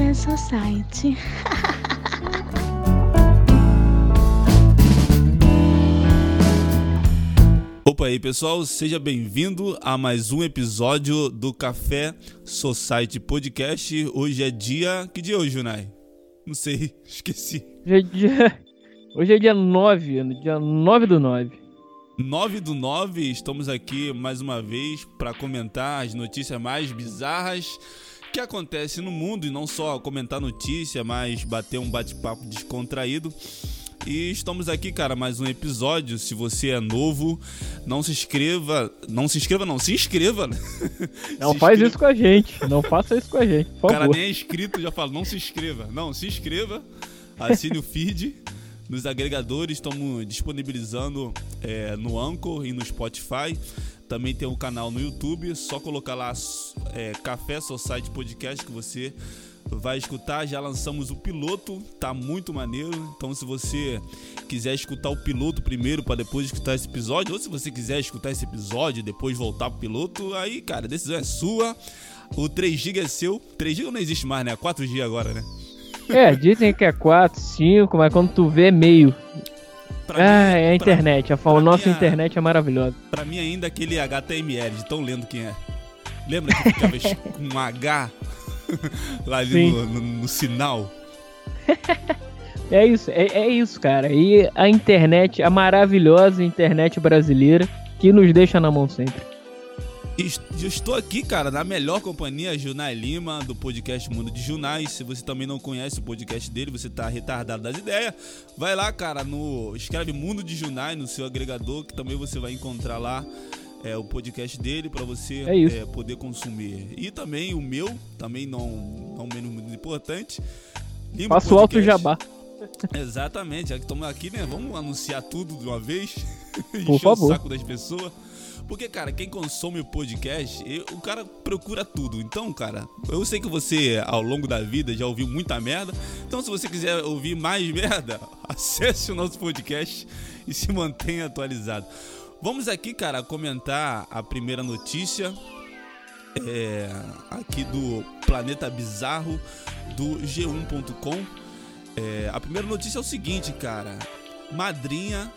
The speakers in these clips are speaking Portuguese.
Café Society. Opa aí pessoal, seja bem-vindo a mais um episódio do Café Society Podcast. Hoje é dia. Que dia é hoje, Junai? Não sei, esqueci. Hoje é dia, hoje é dia 9, dia 9 do 9. 9 do 9, estamos aqui mais uma vez para comentar as notícias mais bizarras que acontecem no mundo e não só comentar notícia, mas bater um bate-papo descontraído. E estamos aqui, cara, mais um episódio. Se você é novo, não se inscreva. Não se inscreva, não, se inscreva. Né? Não se faz inscreva. isso com a gente. Não faça isso com a gente. Por o cara nem é inscrito, já fala, não se inscreva. Não, se inscreva, assine o feed. Nos agregadores, estamos disponibilizando é, no Anchor e no Spotify. Também tem um canal no YouTube, só colocar lá é, Café Society Podcast que você vai escutar. Já lançamos o piloto, tá muito maneiro. Então, se você quiser escutar o piloto primeiro para depois escutar esse episódio, ou se você quiser escutar esse episódio e depois voltar pro piloto, aí, cara, a decisão é sua. O 3GB é seu. 3GB não existe mais, né? 4G agora, né? É, dizem que é 4, 5, mas quando tu vê é meio. Pra ah, mim, é a internet. Pra, a nossa minha, internet é maravilhosa. Pra mim ainda aquele HTML, de tão lendo quem é. Lembra que ficava com um H lá ali no, no, no, sinal. é isso, é, é isso, cara. E a internet, a maravilhosa internet brasileira, que nos deixa na mão sempre. Estou aqui, cara, na melhor companhia, Junai Lima, do podcast Mundo de Junai. Se você também não conhece o podcast dele, você tá retardado das ideias, vai lá, cara, no escreve Mundo de Junai no seu agregador, que também você vai encontrar lá é, o podcast dele para você é é, poder consumir. E também o meu, também não, não menos muito importante. Faça o alto jabá. Exatamente, já que estamos aqui, né? Vamos anunciar tudo de uma vez. Por favor. o saco das pessoas. Porque, cara, quem consome o podcast, o cara procura tudo. Então, cara, eu sei que você, ao longo da vida, já ouviu muita merda. Então, se você quiser ouvir mais merda, acesse o nosso podcast e se mantenha atualizado. Vamos aqui, cara, comentar a primeira notícia é, aqui do Planeta Bizarro do G1.com. É, a primeira notícia é o seguinte, cara. Madrinha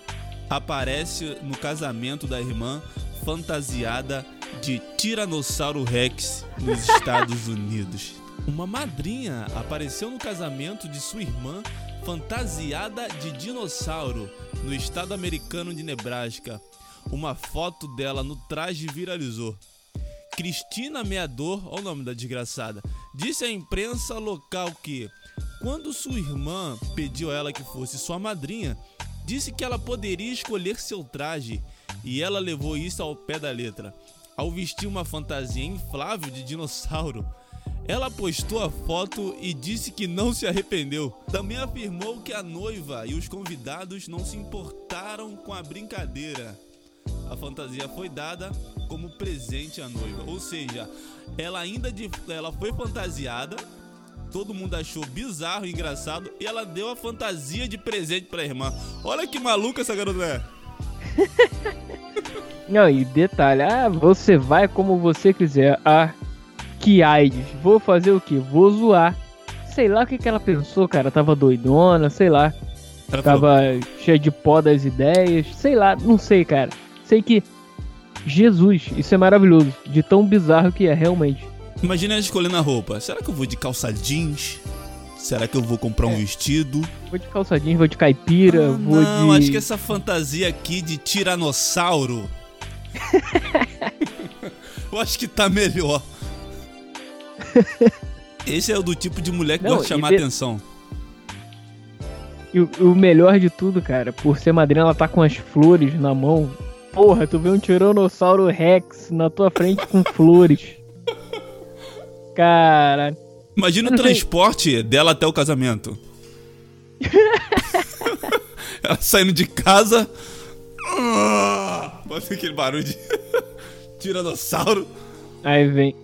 aparece no casamento da irmã fantasiada de Tiranossauro Rex nos Estados Unidos. Uma madrinha apareceu no casamento de sua irmã fantasiada de dinossauro no estado americano de Nebraska uma foto dela no traje viralizou. Cristina Meador, olha o nome da desgraçada, disse à imprensa local que, quando sua irmã pediu a ela que fosse sua madrinha, disse que ela poderia escolher seu traje e ela levou isso ao pé da letra. Ao vestir uma fantasia inflável de dinossauro, ela postou a foto e disse que não se arrependeu. Também afirmou que a noiva e os convidados não se importaram com a brincadeira a fantasia foi dada como presente à noiva. Ou seja, ela ainda de, ela foi fantasiada, todo mundo achou bizarro e engraçado, e ela deu a fantasia de presente pra irmã. Olha que maluca essa garota é. Não, e detalhe, ah, você vai como você quiser. Ah, que AIDS. Vou fazer o que? Vou zoar. Sei lá o que, que ela pensou, cara. Tava doidona, sei lá. Ela Tava falou... cheia de pó das ideias. Sei lá, não sei, cara sei que. Jesus, isso é maravilhoso. De tão bizarro que é, realmente. Imagina escolhendo a roupa. Será que eu vou de calça jeans? Será que eu vou comprar um é. vestido? Vou de calça jeans, vou de caipira, ah, vou não, de. acho que essa fantasia aqui de tiranossauro. eu acho que tá melhor. Esse é o do tipo de mulher que não, gosta de chamar de... atenção. E o, o melhor de tudo, cara, por ser madrinha, ela tá com as flores na mão porra, tu vê um Tiranossauro Rex na tua frente com flores. Cara. Imagina o transporte sei. dela até o casamento. Ela saindo de casa. Pode ser aquele barulho de Tiranossauro. Aí vem.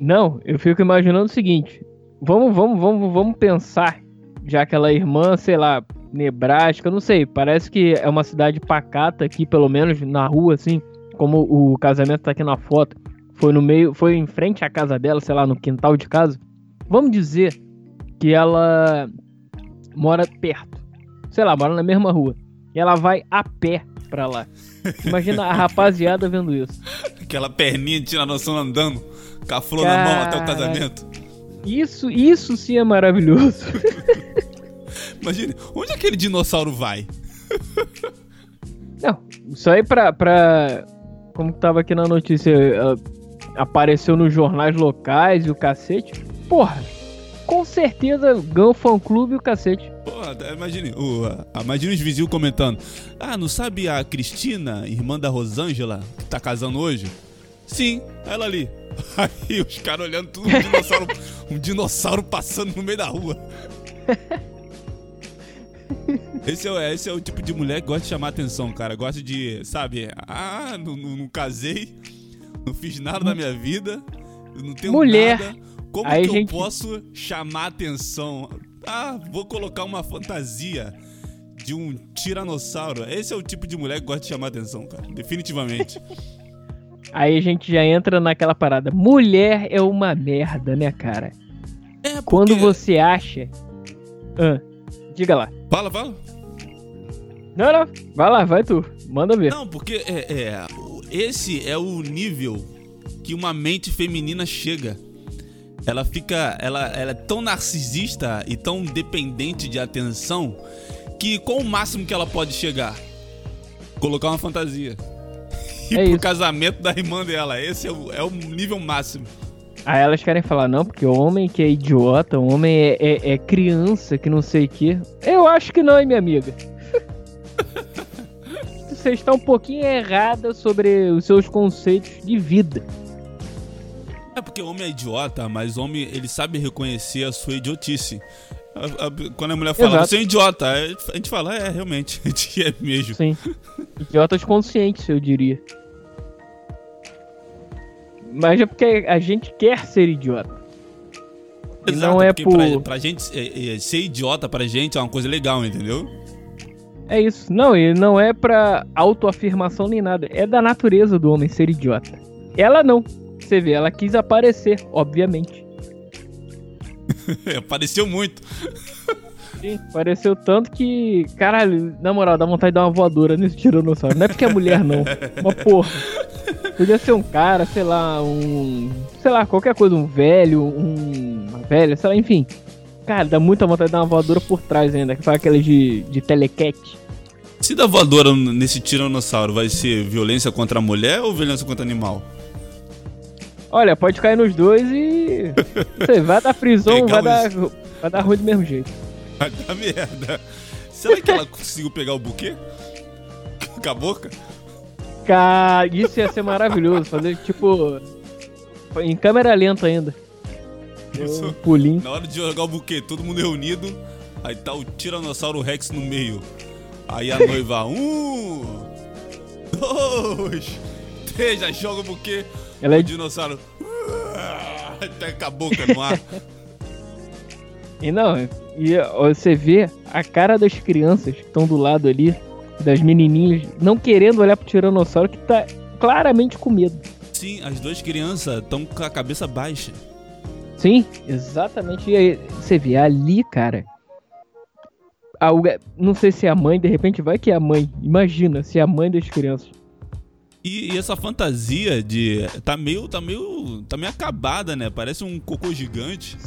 Não, eu fico imaginando o seguinte. Vamos, vamos, vamos, vamos pensar. Já aquela irmã, sei lá, Nebraska, não sei, parece que é uma cidade pacata aqui, pelo menos na rua, assim, como o casamento tá aqui na foto, foi no meio, foi em frente à casa dela, sei lá, no quintal de casa. Vamos dizer que ela mora perto. Sei lá, mora na mesma rua. E ela vai a pé pra lá. Imagina a rapaziada vendo isso. Aquela perninha de tiranossauro andando, com a flor na mão até o casamento. Isso, isso sim é maravilhoso. Imagine, onde aquele dinossauro vai? Não, isso aí pra, pra. Como tava aqui na notícia, apareceu nos jornais locais e o cacete. Porra, com certeza ganhou o fã clube e o cacete. Porra, imagine, o, imagine os vizinhos comentando. Ah, não sabe a Cristina, irmã da Rosângela, que tá casando hoje? Sim, ela ali. Aí os caras olhando tudo, um dinossauro, um dinossauro passando no meio da rua. Esse é, esse é o tipo de mulher que gosta de chamar atenção, cara. Gosta de, sabe, ah, não, não, não casei, não fiz nada na minha vida, não tenho mulher. nada. Como Aí que gente... eu posso chamar atenção? Ah, vou colocar uma fantasia de um tiranossauro. Esse é o tipo de mulher que gosta de chamar atenção, cara. Definitivamente. Aí a gente já entra naquela parada. Mulher é uma merda, né, cara? É porque... Quando você acha. Ah, diga lá. Fala, fala. Não, não. Vai lá, vai tu. Manda ver. Não, porque é, é, esse é o nível que uma mente feminina chega. Ela fica. Ela, ela é tão narcisista e tão dependente de atenção que qual o máximo que ela pode chegar? Colocar uma fantasia. E é pro isso. casamento da irmã dela. Esse é o, é o nível máximo. Aí elas querem falar, não, porque o homem que é idiota, o homem é, é, é criança, que não sei o quê. Eu acho que não, hein, minha amiga. Você está um pouquinho errada sobre os seus conceitos de vida. É porque o homem é idiota, mas o homem ele sabe reconhecer a sua idiotice. Quando a mulher fala, Exato. você é idiota, a gente fala, é, realmente, a gente é mesmo. Sim. Idiotas conscientes, eu diria. Mas é porque a gente quer ser idiota. Exato, não é por... pra, pra gente, é, é, ser idiota pra gente é uma coisa legal, entendeu? É isso. Não, e não é pra autoafirmação nem nada. É da natureza do homem ser idiota. Ela não. Você vê, ela quis aparecer, obviamente. Apareceu muito. Sim, apareceu tanto que, caralho, na moral, dá vontade de dar uma voadora nesse tiranossauro. Não é porque é mulher, não. Uma porra. Podia ser um cara, sei lá, um. Sei lá, qualquer coisa, um velho, um. Uma velha, sei lá, enfim. Cara, dá muita vontade de dar uma voadora por trás ainda, que faz aquelas de, de telequete. Se dá voadora nesse tiranossauro, vai ser violência contra a mulher ou violência contra o animal? Olha, pode cair nos dois e. Você vai dar prisão, vai dar, vai dar ruim do mesmo jeito. Vai dar merda. Será que ela conseguiu pegar o buquê? Com a boca? Cara, isso ia ser maravilhoso. Fazer tipo. Em câmera lenta ainda. Um pulinho. Na hora de jogar o buquê, todo mundo reunido. Aí tá o Tiranossauro Rex no meio. Aí a noiva, um, dois, três, já joga o buquê. Ela é... O dinossauro até com a boca no ar. E não, e você vê a cara das crianças que estão do lado ali, das menininhas, não querendo olhar pro tiranossauro que tá claramente com medo. Sim, as duas crianças estão com a cabeça baixa. Sim, exatamente. E aí, você vê ali, cara. A, não sei se é a mãe, de repente vai que é a mãe. Imagina, se é a mãe das crianças. E, e, essa fantasia de. Tá meio. tá meio. tá meio acabada, né? Parece um cocô gigante.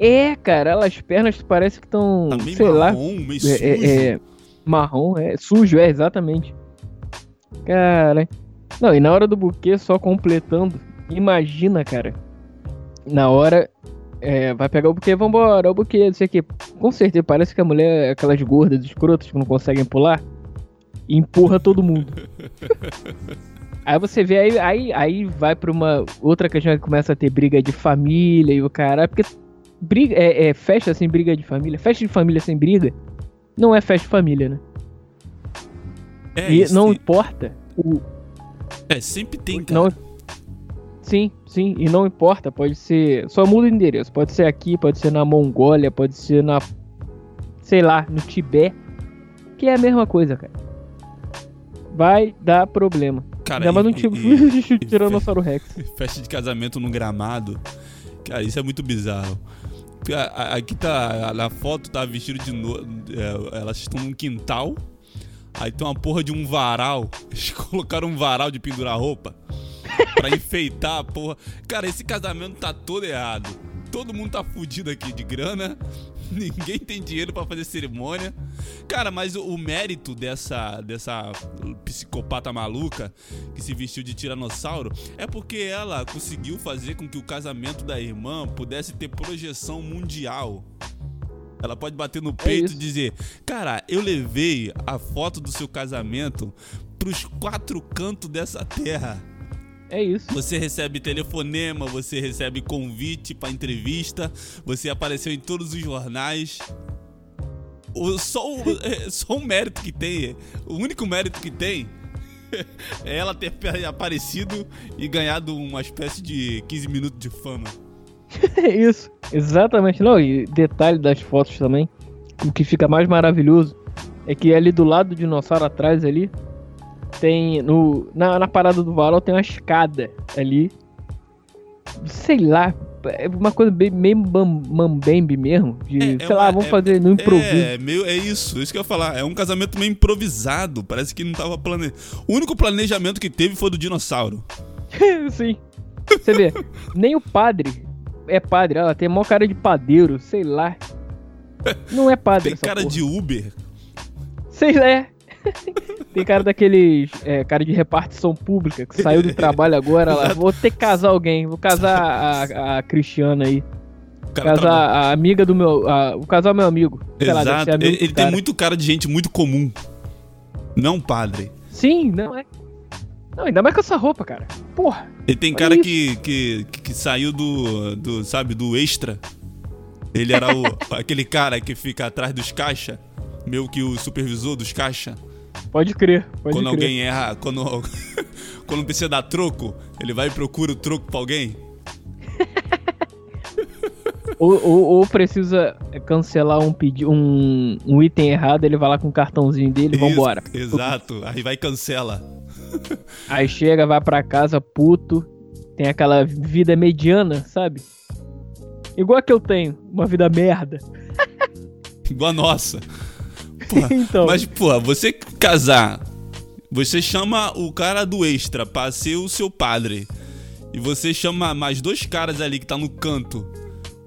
É, cara, as pernas parecem que estão. Tá meio sei marrom, lá, meio é, sujo. É, é, marrom, é sujo, é, exatamente. Cara. Não, e na hora do buquê, só completando, imagina, cara. Na hora. É, vai pegar o buquê, vambora, o buquê, não sei o que. Com certeza, parece que a mulher é aquelas gordas, escrotas que não conseguem pular e empurra todo mundo. aí você vê, aí, aí, aí vai pra uma outra questão que começa a ter briga de família e o cara. Porque briga, é, é, festa sem briga de família. Festa de família sem briga não é festa de família, né? É, e não importa o. É, sempre tem, cara. Não, sim, sim, e não importa, pode ser. Só muda o endereço. Pode ser aqui, pode ser na Mongólia, pode ser na. Sei lá, no Tibete. Que é a mesma coisa, cara vai dar problema. Cara, Ainda mais um tipo de Tiranossauro Rex. Festa de casamento no gramado. Cara, isso é muito bizarro. Aqui tá. Na foto tá vestido de novo. É, elas estão num quintal. Aí tem uma porra de um varal. Eles colocaram um varal de pendurar roupa. pra enfeitar a porra. Cara, esse casamento tá todo errado. Todo mundo tá fudido aqui de grana. Ninguém tem dinheiro para fazer cerimônia. Cara, mas o, o, mérito dessa, dessa psicopata maluca que se vestiu de tiranossauro é porque ela conseguiu fazer com que o casamento da irmã pudesse ter projeção mundial. Ela pode bater no é peito é e dizer: Cara, eu levei a foto do seu casamento pros quatro cantos dessa terra. É isso. Você recebe telefonema, você recebe convite para entrevista, você apareceu em todos os jornais. O, só, o, é, só um mérito que tem, o único mérito que tem é ela ter aparecido e ganhado uma espécie de 15 minutos de fama. Isso, exatamente. Não, e detalhe das fotos também, o que fica mais maravilhoso é que ali do lado do dinossauro atrás ali, tem no na, na parada do varal tem uma escada ali. Sei lá, é uma coisa bem, meio mambembe mesmo. De, é, é sei é lá, uma, vamos é, fazer no improviso. É, meio, é isso, isso que eu ia falar. É um casamento meio improvisado. Parece que não tava planejado. O único planejamento que teve foi do dinossauro. Sim. Você vê, nem o padre é padre, ela tem maior cara de padeiro, sei lá. Não é padre. Tem cara porra. de Uber. Sei lá, é. Tem cara daqueles. É, cara de repartição pública que saiu do trabalho agora lá. Vou ter que casar alguém. Vou casar a, a Cristiana aí. Casar traba... a amiga do meu. A, vou casar meu amigo. Exato. Lá, amigo ele, ele tem muito cara de gente muito comum. Não padre. Sim, não é. Não, ainda mais com essa roupa, cara. Porra. Ele tem cara que, que, que, saiu do, do. Sabe, do extra. Ele era o, aquele cara que fica atrás dos caixa. Meio que o supervisor dos caixa. Pode crer, pode Quando crer. alguém erra, quando, quando precisa dar troco, ele vai e procura o troco pra alguém. ou, ou, ou, precisa cancelar um, pedi um, um item errado, ele vai lá com o cartãozinho dele e vambora. Exato, aí vai e cancela. Aí chega, vai pra casa puto, tem aquela vida mediana, sabe? Igual a que eu tenho, uma vida merda. Igual a nossa. Porra, então. Mas, porra, você casar, você chama o cara do extra pra ser o seu padre. E você chama mais dois caras ali que tá no canto,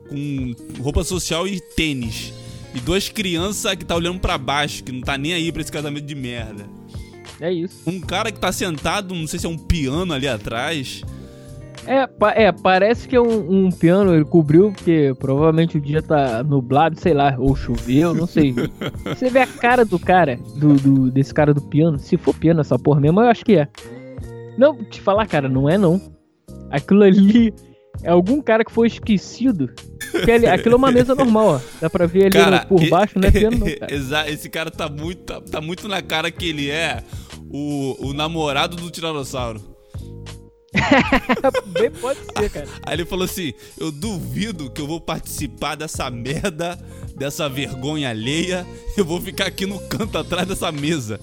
com roupa social e tênis. E duas crianças que tá olhando para baixo, que não tá nem aí pra esse casamento de merda. É isso. Um cara que tá sentado, não sei se é um piano ali atrás. É, é, parece que é um, um, piano, ele cobriu, porque provavelmente o dia tá nublado, sei lá, ou choveu, não sei. Você vê a cara do cara, do, do, desse cara do piano, se for piano essa porra mesmo, eu acho que é. Não, te falar, cara, não é não. Aquilo ali é algum cara que foi esquecido. Ali, aquilo é uma mesa normal, ó. Dá pra ver ali cara, por baixo, não é piano não, cara. Esse cara tá muito, tá, tá muito na cara que ele é o, o namorado do Tiranossauro. Bem pode ser, cara. Aí ele falou assim: Eu duvido que eu vou participar dessa merda, dessa vergonha alheia. Eu vou ficar aqui no canto atrás dessa mesa.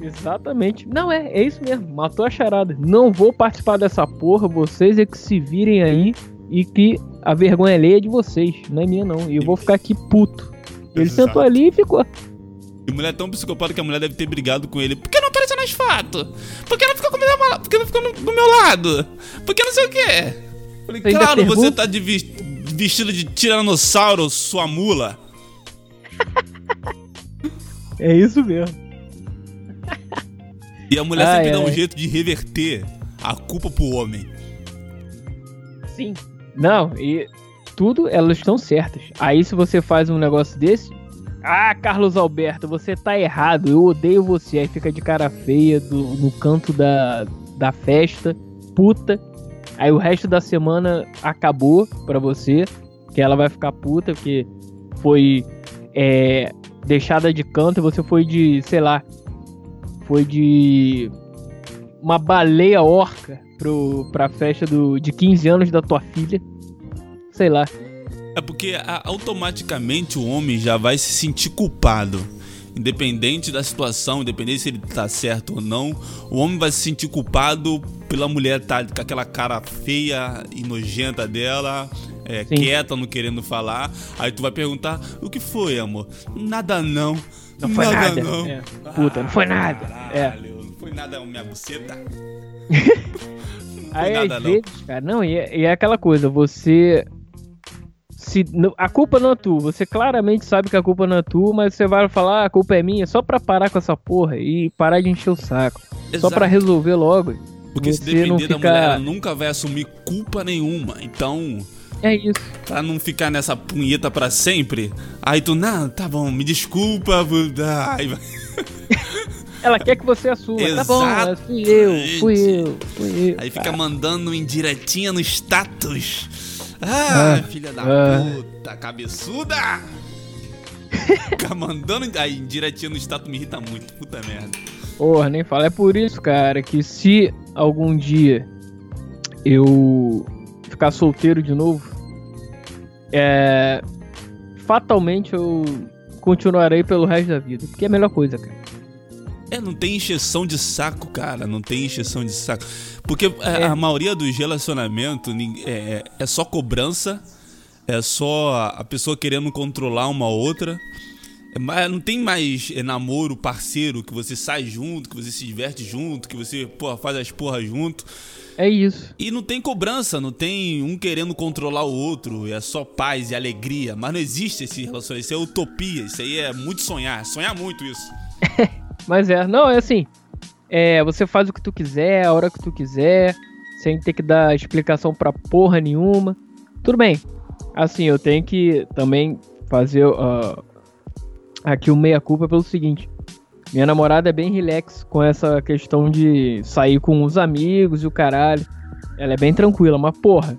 Exatamente. Não, é, é isso mesmo. Matou a charada. Não vou participar dessa porra. Vocês é que se virem aí e que a vergonha alheia é de vocês. Não é minha, não. E eu vou ficar aqui puto. Ele Exato. sentou ali e ficou. E mulher é tão psicopata que a mulher deve ter brigado com ele. Por que não apareceu nas fotos? Por que não ficou, meu, Por que não ficou no, do meu lado? Por que não sei o quê? Falei, claro, você tá de vestido de tiranossauro, sua mula. é isso mesmo. E a mulher ah, sempre é. dá um jeito de reverter a culpa pro homem. Sim. Não, e tudo elas estão certas. Aí se você faz um negócio desse, ah, Carlos Alberto, você tá errado. Eu odeio você. Aí fica de cara feia do, no canto da, da festa, puta. Aí o resto da semana acabou pra você. Que ela vai ficar puta, porque foi é, deixada de canto e você foi de, sei lá, foi de uma baleia orca pro, pra festa do, de 15 anos da tua filha. Sei lá. É porque automaticamente o homem já vai se sentir culpado. Independente da situação, independente se ele tá certo ou não, o homem vai se sentir culpado pela mulher estar tá com aquela cara feia e nojenta dela, é, quieta, não querendo falar. Aí tu vai perguntar: o que foi, amor? Nada não. Não foi nada. nada não. É. Puta, não foi nada. É. Caralho, é. Não foi nada, minha buceta. Aí nada, às não. vezes, cara, não, e é, e é aquela coisa, você se a culpa não é tua, você claramente sabe que a culpa não é tua, mas você vai falar, ah, a culpa é minha, só pra parar com essa porra e parar de encher o saco. Exato. Só pra resolver logo. Porque se depender ficar... da mulher, ela nunca vai assumir culpa nenhuma. Então. É isso. Pra não ficar nessa punheta pra sempre. Aí tu, não, tá bom, me desculpa. Ai, vai. Ela quer que você assuma. Exatamente. Tá bom, fui eu, fui eu, fui eu. Aí fica mandando indiretinha no status. Ah, ah filha da ah. puta, cabeçuda! Fica mandando aí indiretinha no status me irrita muito, puta merda. Porra, nem fala. É por isso, cara, que se algum dia eu ficar solteiro de novo, é. Fatalmente eu continuarei pelo resto da vida. Porque é a melhor coisa, cara. É, não tem encheção de saco, cara. Não tem encheção de saco. Porque é. a maioria dos relacionamentos é, é, só cobrança, é só a pessoa querendo controlar uma outra. É mas não tem mais é, namoro, parceiro, que você sai junto, que você se diverte junto, que você porra, faz as porras junto. É isso. E não tem cobrança, não tem um querendo controlar o outro, é só paz e alegria. Mas não existe esse relacionamento, isso é utopia, isso aí é muito sonhar, sonhar muito isso. Mas é, não, é assim. É, você faz o que tu quiser, a hora que tu quiser, sem ter que dar explicação pra porra nenhuma. Tudo bem. Assim, eu tenho que também fazer uh, aqui o meia-culpa pelo seguinte. Minha namorada é bem relax com essa questão de sair com os amigos e o caralho. Ela é bem tranquila, mas porra,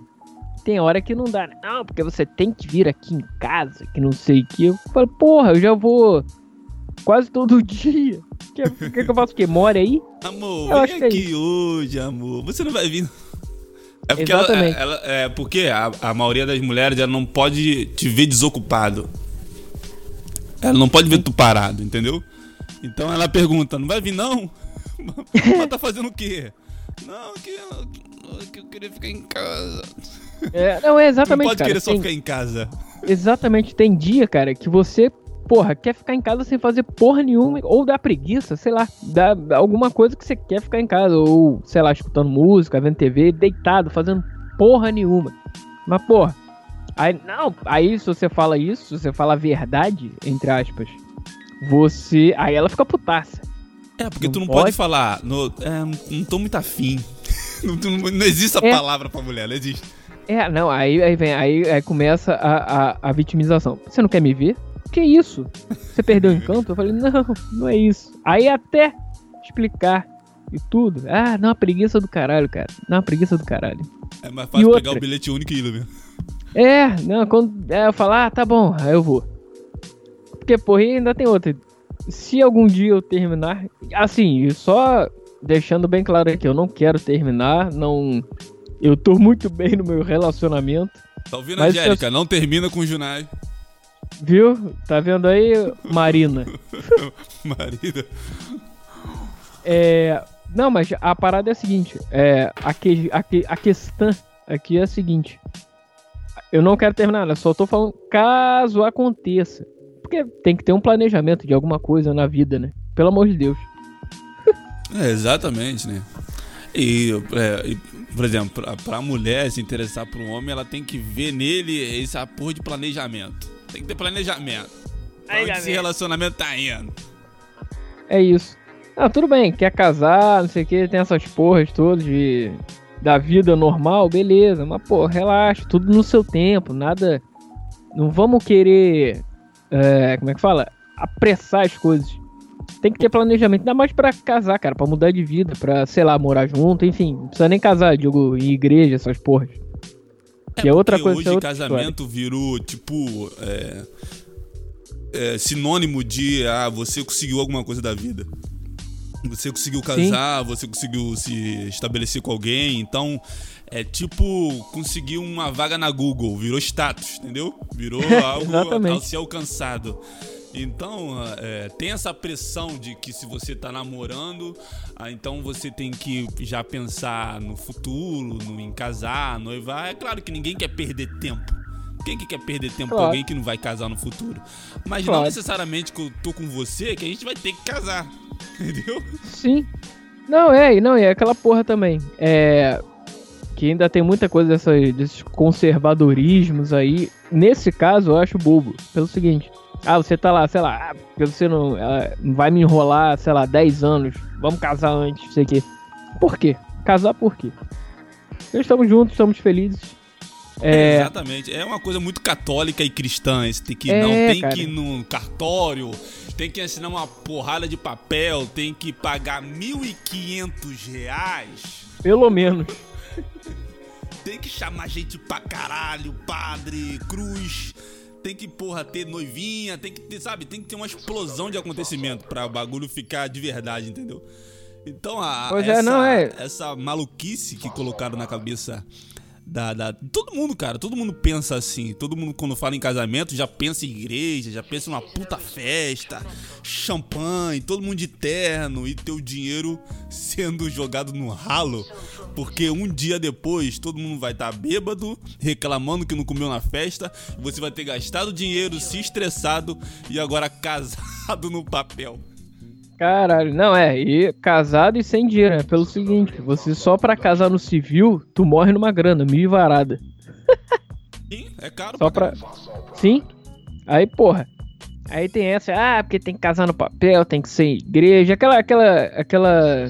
tem hora que não dá? Não, porque você tem que vir aqui em casa, que não sei o que. Eu falo, porra, eu já vou quase todo dia. Quer, quer que eu faça o quê? Mora aí? Amor, eu vem é aqui é hoje, amor. Você não vai vir. É porque, Exatamente. Ela, ela, é porque a, a maioria das mulheres ela não pode te ver desocupado. Ela não pode ver tu parado, entendeu? Então ela pergunta, não vai vir não? Mas tá fazendo o quê? Não, que, que eu queria ficar em casa. É, não, é exatamente. Não pode cara, querer só ficar em casa. Exatamente, tem dia, cara, que você porra, quer ficar em casa sem fazer porra nenhuma, ou dá preguiça, sei lá, dá alguma coisa que você quer ficar em casa, ou, sei lá, escutando música, vendo TV, deitado, fazendo porra nenhuma. Mas, porra, aí, não, aí se você fala isso, se você fala a verdade, entre aspas, você, aí ela fica putaça. É, porque não tu não pode, pode falar, no, é, não tô muito afim. não, não, existe a é. palavra pra mulher, não existe. É, não, aí, aí vem, aí, aí começa a, a, a vitimização. Você não quer me ver? Que isso? Você perdeu o encanto? Eu falei, não, não é isso. Aí até explicar e tudo. Ah, não, a preguiça do caralho, cara. Não, a preguiça do caralho. É mais fácil pegar o bilhete único e ir, mesmo. É, não, quando é, eu falar, ah, tá bom, aí eu vou. Porque, porra, ainda tem outra. Se algum dia eu terminar, assim, só deixando bem claro aqui, eu não quero terminar, não. Eu tô muito bem no meu relacionamento. Tá ouvindo, Angélica? Eu... Não termina com o Junai. Viu? Tá vendo aí, Marina? Marina. É, não, mas a parada é a seguinte: é, a, que, a, que, a questão aqui é a seguinte. Eu não quero terminar, né? só tô falando caso aconteça. Porque tem que ter um planejamento de alguma coisa na vida, né? Pelo amor de Deus. É, exatamente, né? E, é, e por exemplo, pra, pra mulher se interessar por um homem, ela tem que ver nele essa porra de planejamento. Tem que ter planejamento. Pra onde esse relacionamento tá indo? É isso. Ah, tudo bem, quer casar, não sei o que, tem essas porras todas de da vida normal, beleza, mas pô, relaxa, tudo no seu tempo, nada. Não vamos querer. É, como é que fala? Apressar as coisas. Tem que ter planejamento, ainda mais pra casar, cara, pra mudar de vida, pra, sei lá, morar junto, enfim, não precisa nem casar, digo, em igreja, essas porras. É, que é outra coisa. Hoje é casamento história. virou tipo é, é, sinônimo de ah você conseguiu alguma coisa da vida. Você conseguiu casar, Sim. você conseguiu se estabelecer com alguém, então é tipo conseguir uma vaga na Google, virou status, entendeu? Virou algo a ser alcançado. Então, é, tem essa pressão de que se você está namorando, ah, então você tem que já pensar no futuro, no, em casar, noivar. É claro que ninguém quer perder tempo. Quem que quer perder tempo claro. com alguém que não vai casar no futuro? Mas claro. não necessariamente que eu tô com você que a gente vai ter que casar. Entendeu? Sim. Não, é, não, é aquela porra também. É. Que ainda tem muita coisa desses conservadorismos aí. Nesse caso, eu acho bobo. Pelo seguinte. Ah, você tá lá, sei lá, ah, porque você não, vai me enrolar, sei lá, 10 anos. Vamos casar antes, não sei o quê. Por quê? Casar por quê? Nós estamos juntos, estamos felizes. É... Exatamente. É uma coisa muito católica e cristã. Esse tem que, é, não tem cara. que ir no cartório, tem que assinar uma porrada de papel, tem que pagar 1.500 reais. Pelo menos. tem que chamar gente pra caralho, padre, cruz. Tem que, porra, ter noivinha, tem que ter, sabe, tem que ter uma explosão de acontecimento pra o bagulho ficar de verdade, entendeu? Então, a, pois essa, é, não é. essa maluquice que colocaram na cabeça da, da, Todo mundo, cara, todo mundo pensa assim. Todo mundo, quando fala em casamento, já pensa em igreja, já pensa em uma puta festa, champanhe, todo mundo de terno e teu dinheiro sendo jogado no ralo. Porque um dia depois todo mundo vai estar tá bêbado, reclamando que não comeu na festa, você vai ter gastado dinheiro, se estressado e agora casado no papel. Caralho, não é, e casado e sem dinheiro, é pelo seguinte, você só pra casar no civil, tu morre numa grana, mil varada. Sim, é caro só pra... Sim, aí porra, aí tem essa, ah, porque tem que casar no papel, tem que ser igreja, aquela, aquela, aquela,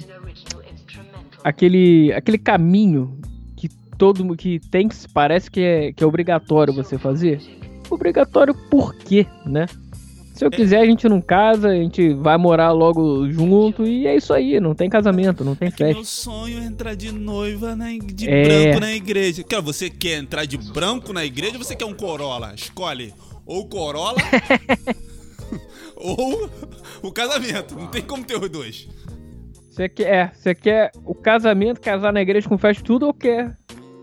aquele, aquele caminho que todo que tem que parece que é, que é obrigatório você fazer. Obrigatório por quê, né? Se eu quiser, a gente não casa, a gente vai morar logo junto e é isso aí, não tem casamento, não tem é festa. Meu sonho é entrar de noiva na, de é... branco na igreja. Cara, você quer entrar de branco na igreja ou você quer um Corolla? Escolhe ou Corolla ou o casamento. Não tem como ter os dois. Você quer, é, você quer o casamento, casar na igreja com festa tudo ou quer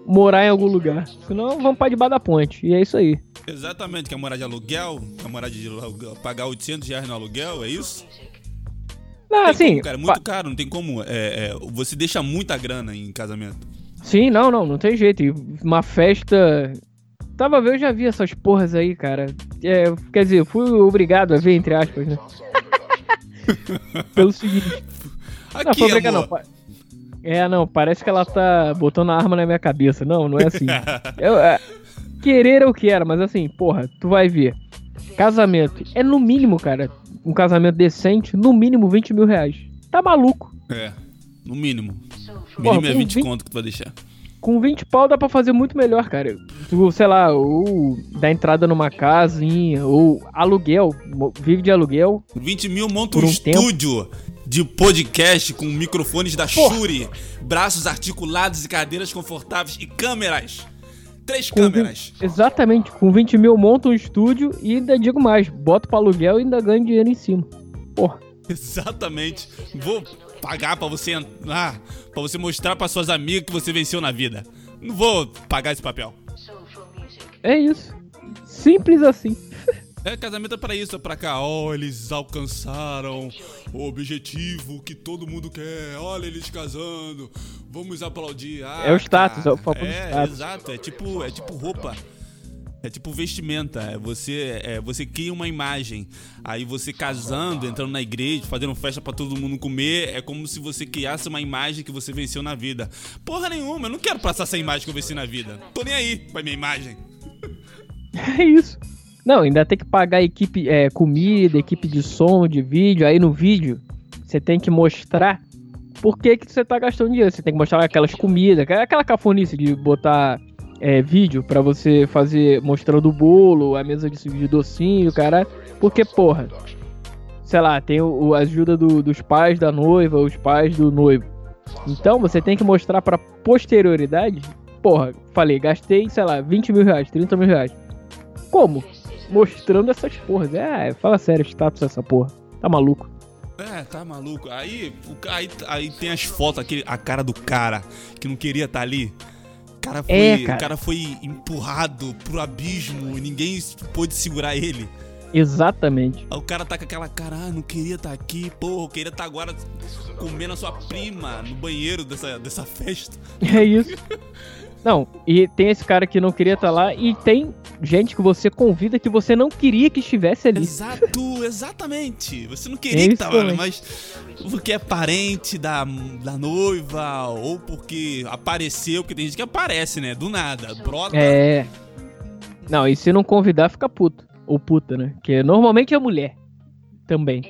morar em algum lugar? Senão vamos pra debaixo da ponte. E é isso aí. Exatamente, quer morar de aluguel, quer morar de aluguel, pagar 800 reais no aluguel, é isso? Não, tem assim. Como, cara, é muito caro, não tem como. É, é, você deixa muita grana em casamento. Sim, não, não, não tem jeito. E uma festa. Tava vendo, eu já vi essas porras aí, cara. É, quer dizer, eu fui obrigado a ver, entre aspas, né? Pelo seguinte. Aqui, não, foi obrigado, não. É, não, parece que ela tá botando a arma na minha cabeça. Não, não é assim. eu, é, querer eu quero, mas assim, porra, tu vai ver. Casamento. É no mínimo, cara. Um casamento decente, no mínimo 20 mil reais. Tá maluco. É, no mínimo. O mínimo porra, é 20, 20 conto que tu vai deixar. Com 20 pau dá pra fazer muito melhor, cara. Tu, sei lá, ou dar entrada numa casinha, ou aluguel, vive de aluguel. 20 mil monta um, um estúdio tempo. de podcast com microfones da Porra. Shure, braços articulados e cadeiras confortáveis e câmeras. Três com câmeras. 20, exatamente. Com 20 mil monta um estúdio e ainda digo mais, bota pra aluguel e ainda ganha dinheiro em cima. Porra. Exatamente. Vou pagar para você entrar, para você mostrar para suas amigas que você venceu na vida. Não vou pagar esse papel. É isso. Simples assim. É, casamento é pra isso, é pra cá. Ó, oh, eles alcançaram o objetivo que todo mundo quer. Olha eles casando. Vamos aplaudir. Ah, é o status, cara. é o foco é, status. Exato, é tipo, é tipo roupa. É tipo vestimenta. É você, é, você cria uma imagem. Aí você casando, entrando na igreja, fazendo festa para todo mundo comer, é como se você criasse uma imagem que você venceu na vida. Porra nenhuma, eu não quero passar essa imagem que eu venci na vida. Tô nem aí com a minha imagem. É isso. Não, ainda tem que pagar equipe, é, comida, equipe de som, de vídeo. Aí no vídeo você tem que mostrar por que, que você tá gastando dinheiro. Você tem que mostrar aquelas comidas, aquela cafonice de botar é, vídeo para você fazer mostrando o bolo, a mesa de, de docinho, cara. Porque, porra, sei lá, tem o, a ajuda do, dos pais da noiva, os pais do noivo. Então você tem que mostrar pra posterioridade. Porra, falei, gastei, sei lá, 20 mil reais, 30 mil reais. Como? Mostrando essas porras. É, fala sério, status essa porra. Tá maluco. É, tá maluco. Aí, aí, aí tem as fotos, aquele, a cara do cara que não queria estar tá ali. O cara, foi, é, cara. o cara foi empurrado pro abismo e ninguém pôde segurar ele. Exatamente. Aí o cara tá com aquela cara, ah, não queria estar tá aqui, porra, eu queria estar tá agora comendo a sua prima no banheiro dessa, dessa festa. É isso. Não, e tem esse cara que não queria estar tá lá e tem gente que você convida que você não queria que estivesse ali. Exato, exatamente. Você não queria é que estava ali, mas porque é parente da, da noiva ou porque apareceu, porque tem gente que aparece, né? Do nada, brota. É. Não, e se não convidar, fica puto. Ou puta, né? Que normalmente é mulher também.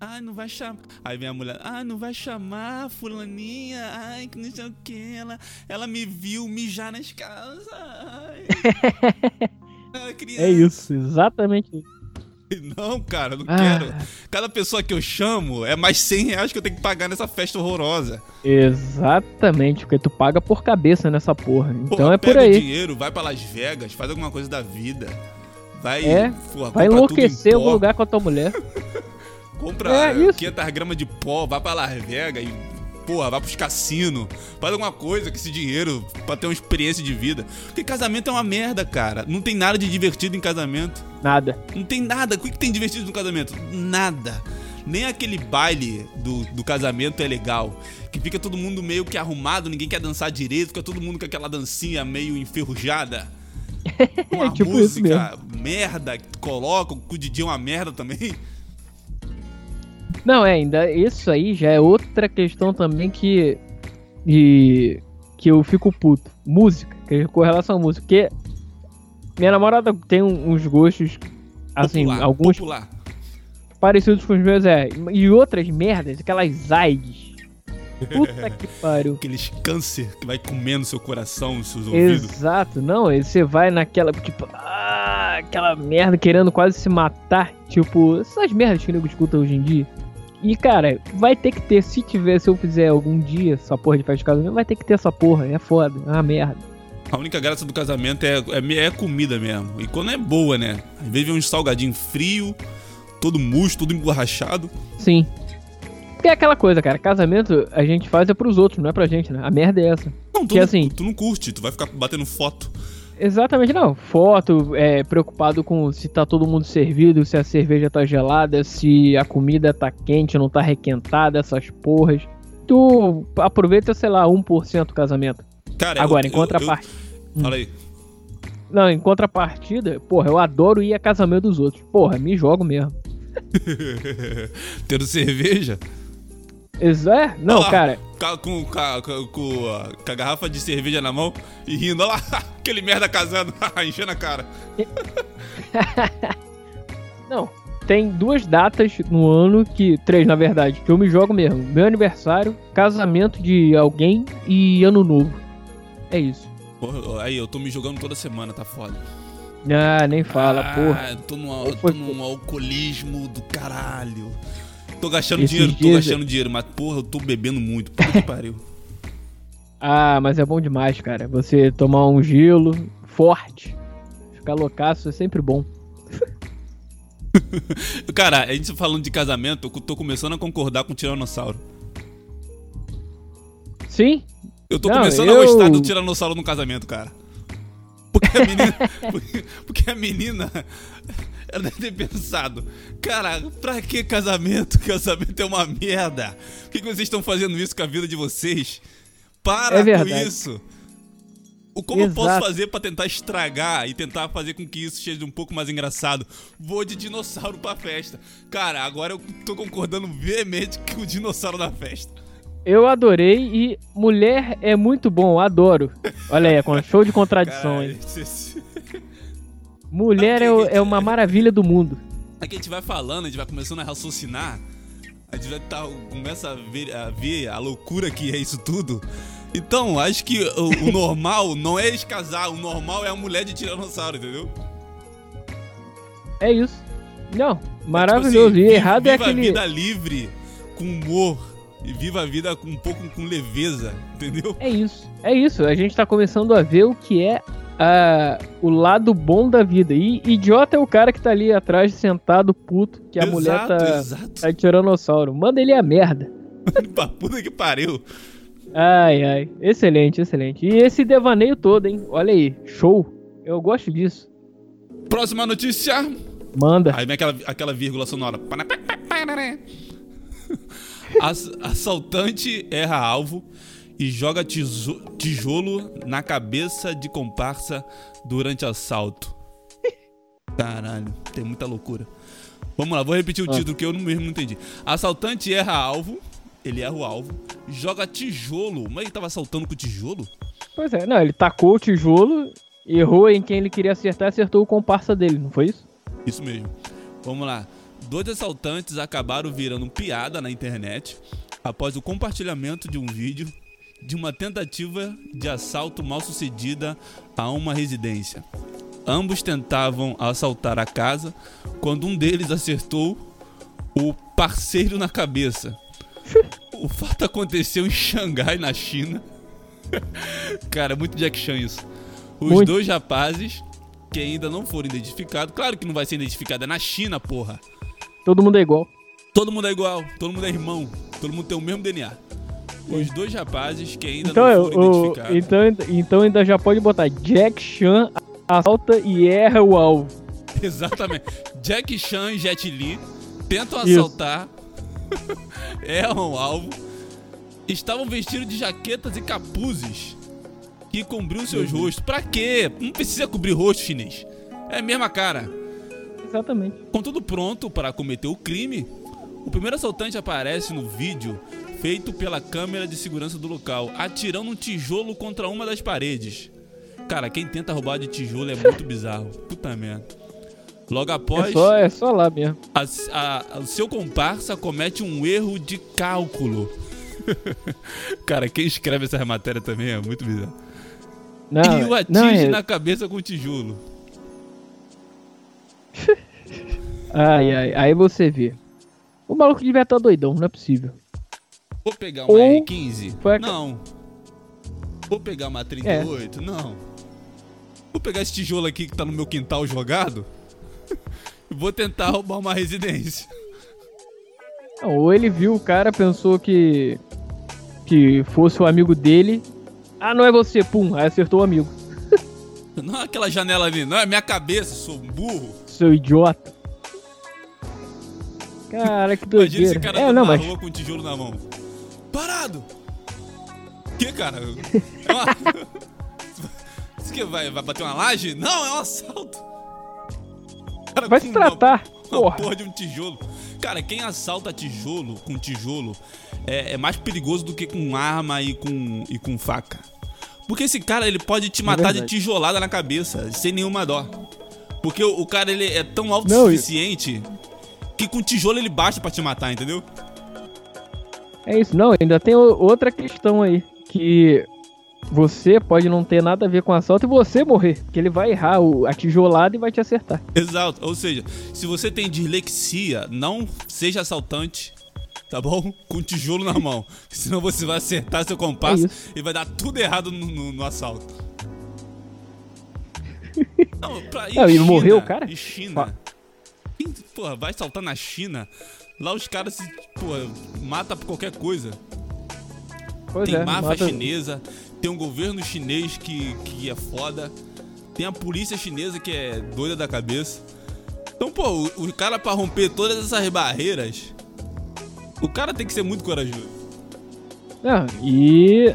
Ai, não vai chamar. Aí vem a mulher. Ai, não vai chamar fulaninha. Ai, que não sei o que. Ela, ela me viu mijar nas casas. Ai. é isso, exatamente isso. Não, cara, não ah. quero. Cada pessoa que eu chamo é mais 100 reais que eu tenho que pagar nessa festa horrorosa. Exatamente, porque tu paga por cabeça nessa porra. Então é por aí. Pega dinheiro, vai para Las Vegas, faz alguma coisa da vida. Vai, é, porra, vai enlouquecer o lugar com a tua mulher. Compra é, 500 gramas de pó, vai pra Las Vegas e, porra, vai pros cassinos. Faz alguma coisa com esse dinheiro pra ter uma experiência de vida. Porque casamento é uma merda, cara. Não tem nada de divertido em casamento. Nada. Não tem nada. O que, que tem divertido no casamento? Nada. Nem aquele baile do, do casamento é legal. Que fica todo mundo meio que arrumado, ninguém quer dançar direito, fica todo mundo com aquela dancinha meio enferrujada. Uma é tipo música merda que coloca, o DJ é uma merda também. Não, é, ainda isso aí já é outra questão também que. E, que eu fico puto. Música, que é com relação à música. Porque minha namorada tem uns gostos, assim, popular, alguns. Popular. Parecidos com os meus, é. E outras merdas, aquelas AIDS. Puta que pariu. Aqueles câncer que vai comendo seu coração, seus ouvidos. Exato, não, você vai naquela, tipo, ah, aquela merda querendo quase se matar. Tipo, essas merdas que o nego escuta hoje em dia. E, cara, vai ter que ter, se tiver, se eu fizer algum dia essa porra de festa de casamento, vai ter que ter essa porra, é foda, é uma merda. A única graça do casamento é, é, é comida mesmo. E quando é boa, né? Às vezes vem um salgadinho frio, todo murcho, todo emborrachado. Sim. Porque é aquela coisa, cara, casamento a gente faz é pros outros, não é pra gente, né? A merda é essa. Não, tu, que, não, assim, tu, tu não curte, tu vai ficar batendo foto. Exatamente, não. Foto, é, preocupado com se tá todo mundo servido, se a cerveja tá gelada, se a comida tá quente, não tá requentada, essas porras. Tu aproveita, sei lá, 1% do casamento. Cara, Agora, eu, em contrapartida. Eu... Fala aí. Não, em contrapartida, porra, eu adoro ir a casamento dos outros. Porra, me jogo mesmo. Tendo cerveja? É? Não, lá, cara. Com, com, com, com, a garrafa de cerveja na mão e rindo. Olha lá, aquele merda casando, enchendo a cara. Não, tem duas datas no ano que. Três, na verdade, que eu me jogo mesmo: meu aniversário, casamento de alguém e ano novo. É isso. Porra, aí, eu tô me jogando toda semana, tá foda. Ah, nem fala, ah, porra. Tô num, tô num alcoolismo do caralho. Tô gastando Esses dinheiro, tô gastando dinheiro, mas porra, eu tô bebendo muito. Puta que pariu. Ah, mas é bom demais, cara. Você tomar um gelo forte, ficar loucaço é sempre bom. cara, a gente falando de casamento, eu tô começando a concordar com o Tiranossauro. Sim? Eu tô Não, começando eu... a gostar do Tiranossauro no casamento, cara. Porque a menina. porque, porque a menina ela deve ter pensado, cara, pra que casamento? Casamento é uma merda. Por que, vocês estão fazendo isso com a vida de vocês? Para é com isso. O como Exato. eu posso fazer para tentar estragar e tentar fazer com que isso seja um pouco mais engraçado? Vou de dinossauro pra festa. Cara, agora eu tô concordando veemente com o dinossauro na festa. Eu adorei e mulher é muito bom, adoro. Olha aí, é show de contradições. Mulher é, é uma maravilha do mundo. Aqui a gente vai falando, a gente vai começando a raciocinar, a gente vai tá, começa a ver, a ver a loucura que é isso tudo. Então, acho que o, o normal não é casar, o normal é a mulher de tiranossauro, entendeu? É isso. Não, maravilhoso. É, tipo assim, e errado é aquele. Viva a vida livre, com humor. E viva a vida com um pouco com leveza, entendeu? É isso. É isso. A gente tá começando a ver o que é o lado bom da vida. E idiota é o cara que tá ali atrás, sentado, puto, que a exato, mulher tá, exato. tá tiranossauro. Manda ele a merda. pra puta que pariu. Ai, ai. Excelente, excelente. E esse devaneio todo, hein? Olha aí. Show. Eu gosto disso. Próxima notícia. Manda. Aí vem aquela, aquela vírgula sonora. Assaltante erra alvo e joga tijolo na cabeça de comparsa durante assalto. Caralho, tem muita loucura. Vamos lá, vou repetir o ah. título que eu mesmo não entendi. Assaltante erra alvo, ele erra o alvo, joga tijolo. Mas ele tava assaltando com tijolo? Pois é, não, ele tacou o tijolo, errou em quem ele queria acertar e acertou o comparsa dele, não foi isso? Isso mesmo. Vamos lá. Dois assaltantes acabaram virando piada na internet após o compartilhamento de um vídeo de uma tentativa de assalto mal sucedida a uma residência. Ambos tentavam assaltar a casa quando um deles acertou o parceiro na cabeça. O fato aconteceu em Xangai, na China. Cara, muito Jack Chan isso. Os muito. dois rapazes que ainda não foram identificados, claro que não vai ser identificado, é na China, porra. Todo mundo é igual. Todo mundo é igual, todo mundo é irmão, todo mundo tem o mesmo DNA. Os dois rapazes que ainda então, não foram o, identificados. Então, então ainda já pode botar Jack Chan assalta e erra o alvo. Exatamente. Jack Chan e Jet Li tentam assaltar, erram o alvo, estavam vestidos de jaquetas e capuzes que cobriam seus uhum. rostos. Pra quê? Não precisa cobrir rosto chinês. É a mesma cara. Exatamente. Com tudo pronto para cometer o crime, o primeiro assaltante aparece no vídeo feito pela câmera de segurança do local, atirando um tijolo contra uma das paredes. Cara, quem tenta roubar de tijolo é muito bizarro. Puta merda. Logo após. É só, é só lá mesmo. A, a, o seu comparsa comete um erro de cálculo. Cara, quem escreve essa matéria também é muito bizarro. Não, e o atinge não, é... na cabeça com tijolo. ai, ai, aí você vê. O maluco devia estar doidão, não é possível. Vou pegar uma Ou R15? A... Não. Vou pegar uma 38? É. Não. Vou pegar esse tijolo aqui que tá no meu quintal jogado e vou tentar roubar uma residência. ou ele viu o cara, pensou que que fosse o amigo dele. Ah, não é você, pum, aí acertou o amigo. Não é aquela janela ali, não é minha cabeça, sou um burro. Seu idiota. Cara, que doideira. Imagina esse cara é, não, mas... com um tijolo na mão. Parado! Que, cara? É uma... Isso que vai, vai bater uma laje? Não, é um assalto. Cara, vai se tratar. Uma, uma porra de um tijolo. Cara, quem assalta tijolo com tijolo é, é, mais perigoso do que com arma e com, e com faca. Porque esse cara, ele pode te é matar é de tijolada na cabeça, sem nenhuma dó. Porque o, o cara, ele é tão autossuficiente que com tijolo ele basta para te matar, entendeu? É isso, não, ainda tem outra questão aí, que você pode não ter nada a ver com assalto e você morrer, porque ele vai errar a tijolada e vai te acertar. Exato, ou seja, se você tem dislexia, não seja assaltante, tá bom? Com tijolo na mão, senão você vai acertar seu compasso é e vai dar tudo errado no, no, no assalto. Não, pra, e, não, China, morreu o cara? E China. Porra, vai saltar na China? Lá os caras se, porra, mata por qualquer coisa. Pois tem é, máfia mata... chinesa, tem um governo chinês que, que é foda, tem a polícia chinesa que é doida da cabeça. Então, pô, o, o cara pra romper todas essas barreiras, o cara tem que ser muito corajoso. Não, e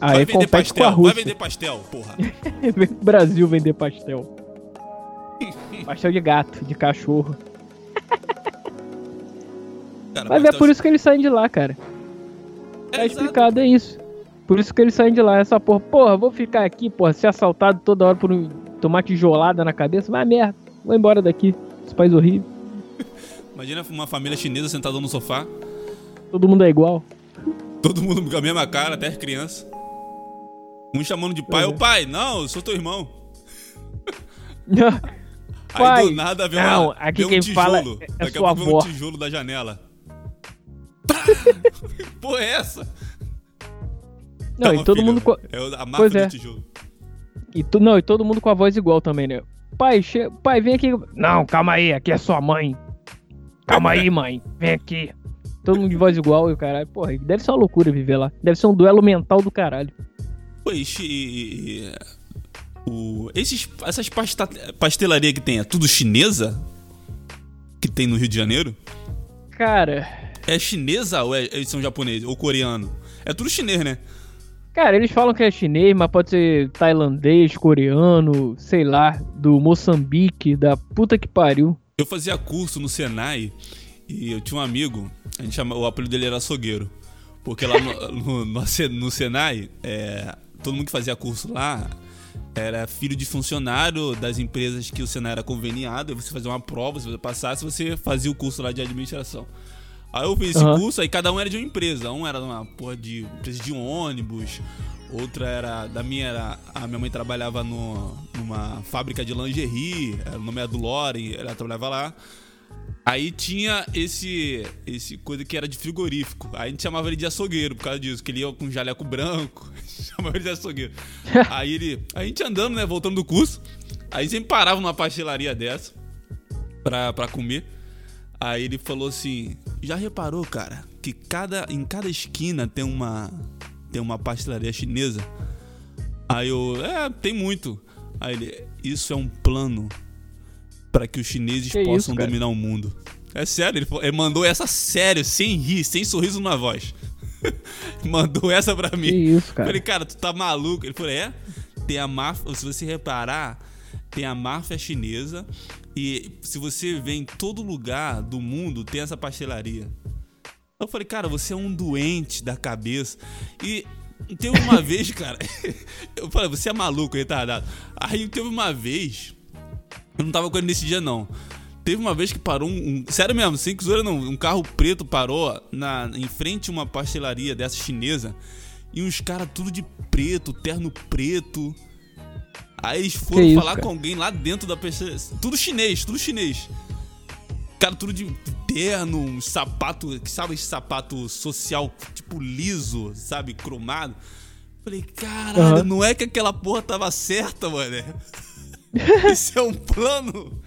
aí vai vender pastel, vai vender pastel, porra. Vem pro Brasil vender pastel. pastel de gato, de cachorro. Cara, Mas é por isso que eles saem de lá, cara. É, tá explicado, é isso. Por isso que eles saem de lá. Essa porra, porra, vou ficar aqui, porra, ser assaltado toda hora por um tomar tijolada na cabeça. Vai merda, vou embora daqui. Esse país horrível. Imagina uma família chinesa sentada no sofá. Todo mundo é igual. Todo mundo com a mesma cara, até as crianças. Um chamando de pai, ô é. pai, não, eu sou teu irmão. Aí do nada vem, não, uma, aqui vem um quem tijolo. Fala é Daqui a pouco vem um tijolo da janela. Porra, é essa? Não, Calma, e todo filho, mundo. Com... É a máfia pois é. do tijolo. E tu, não, e todo mundo com a voz igual também, né? Pai, che... pai, vem aqui. Não, calma aí, aqui é sua mãe. Calma aí, mãe, vem aqui. Todo mundo de voz igual e o caralho. Porra, deve ser uma loucura viver lá. Deve ser um duelo mental do caralho. Pois, e, o, esses, essas pasta, pastelaria que tem, é tudo chinesa? Que tem no Rio de Janeiro? Cara. É chinesa ou é, eles são japoneses? Ou coreano? É tudo chinês, né? Cara, eles falam que é chinês, mas pode ser tailandês, coreano, sei lá, do Moçambique, da puta que pariu. Eu fazia curso no Senai e eu tinha um amigo, a gente chama, o apelido dele era açougueiro. Porque lá no, no, no, no Senai, é, todo mundo que fazia curso lá era filho de funcionário das empresas que o Senai era conveniado. Você fazia uma prova, se você passasse, você fazia o curso lá de administração. Aí eu fiz esse uhum. curso, aí cada um era de uma empresa. Um era uma porra de empresa de um ônibus, outra era. Da minha era. A minha mãe trabalhava no, numa fábrica de lingerie, o nome era do Lore, ela trabalhava lá. Aí tinha esse esse coisa que era de frigorífico. Aí a gente chamava ele de açougueiro por causa disso, que ele ia com jaleco branco. chamava ele de açougueiro. aí ele. A gente andando, né, voltando do curso. Aí sempre parava numa pastelaria dessa pra, pra comer. Aí ele falou assim: Já reparou, cara, que cada, em cada esquina tem uma, tem uma pastelaria chinesa? Aí eu, é, tem muito. Aí ele, isso é um plano para que os chineses que possam isso, dominar o mundo. É sério, ele, ele, mandou essa sério, sem rir, sem sorriso na voz. mandou essa pra mim. Que isso, cara. Eu falei, cara, tu tá maluco? Ele falou, é, tem a máfia, se você reparar, tem a máfia chinesa e se você vê em todo lugar do mundo, tem essa pastelaria. Eu falei, cara, você é um doente da cabeça. E teve uma vez, cara. Eu falei, você é maluco, retardado. Aí teve uma vez. Eu não tava com ele nesse dia, não. Teve uma vez que parou um. um sério mesmo, sem que não. Um carro preto parou na, em frente a uma pastelaria dessa chinesa. E uns caras tudo de preto, terno preto. Aí eles foram isso, falar cara? com alguém lá dentro da PC. Tudo chinês, tudo chinês. Cara, tudo de terno, um sapato, sabe esse sapato social, tipo liso, sabe, cromado. Falei, caralho, uhum. não é que aquela porra tava certa, mano. Isso é um plano.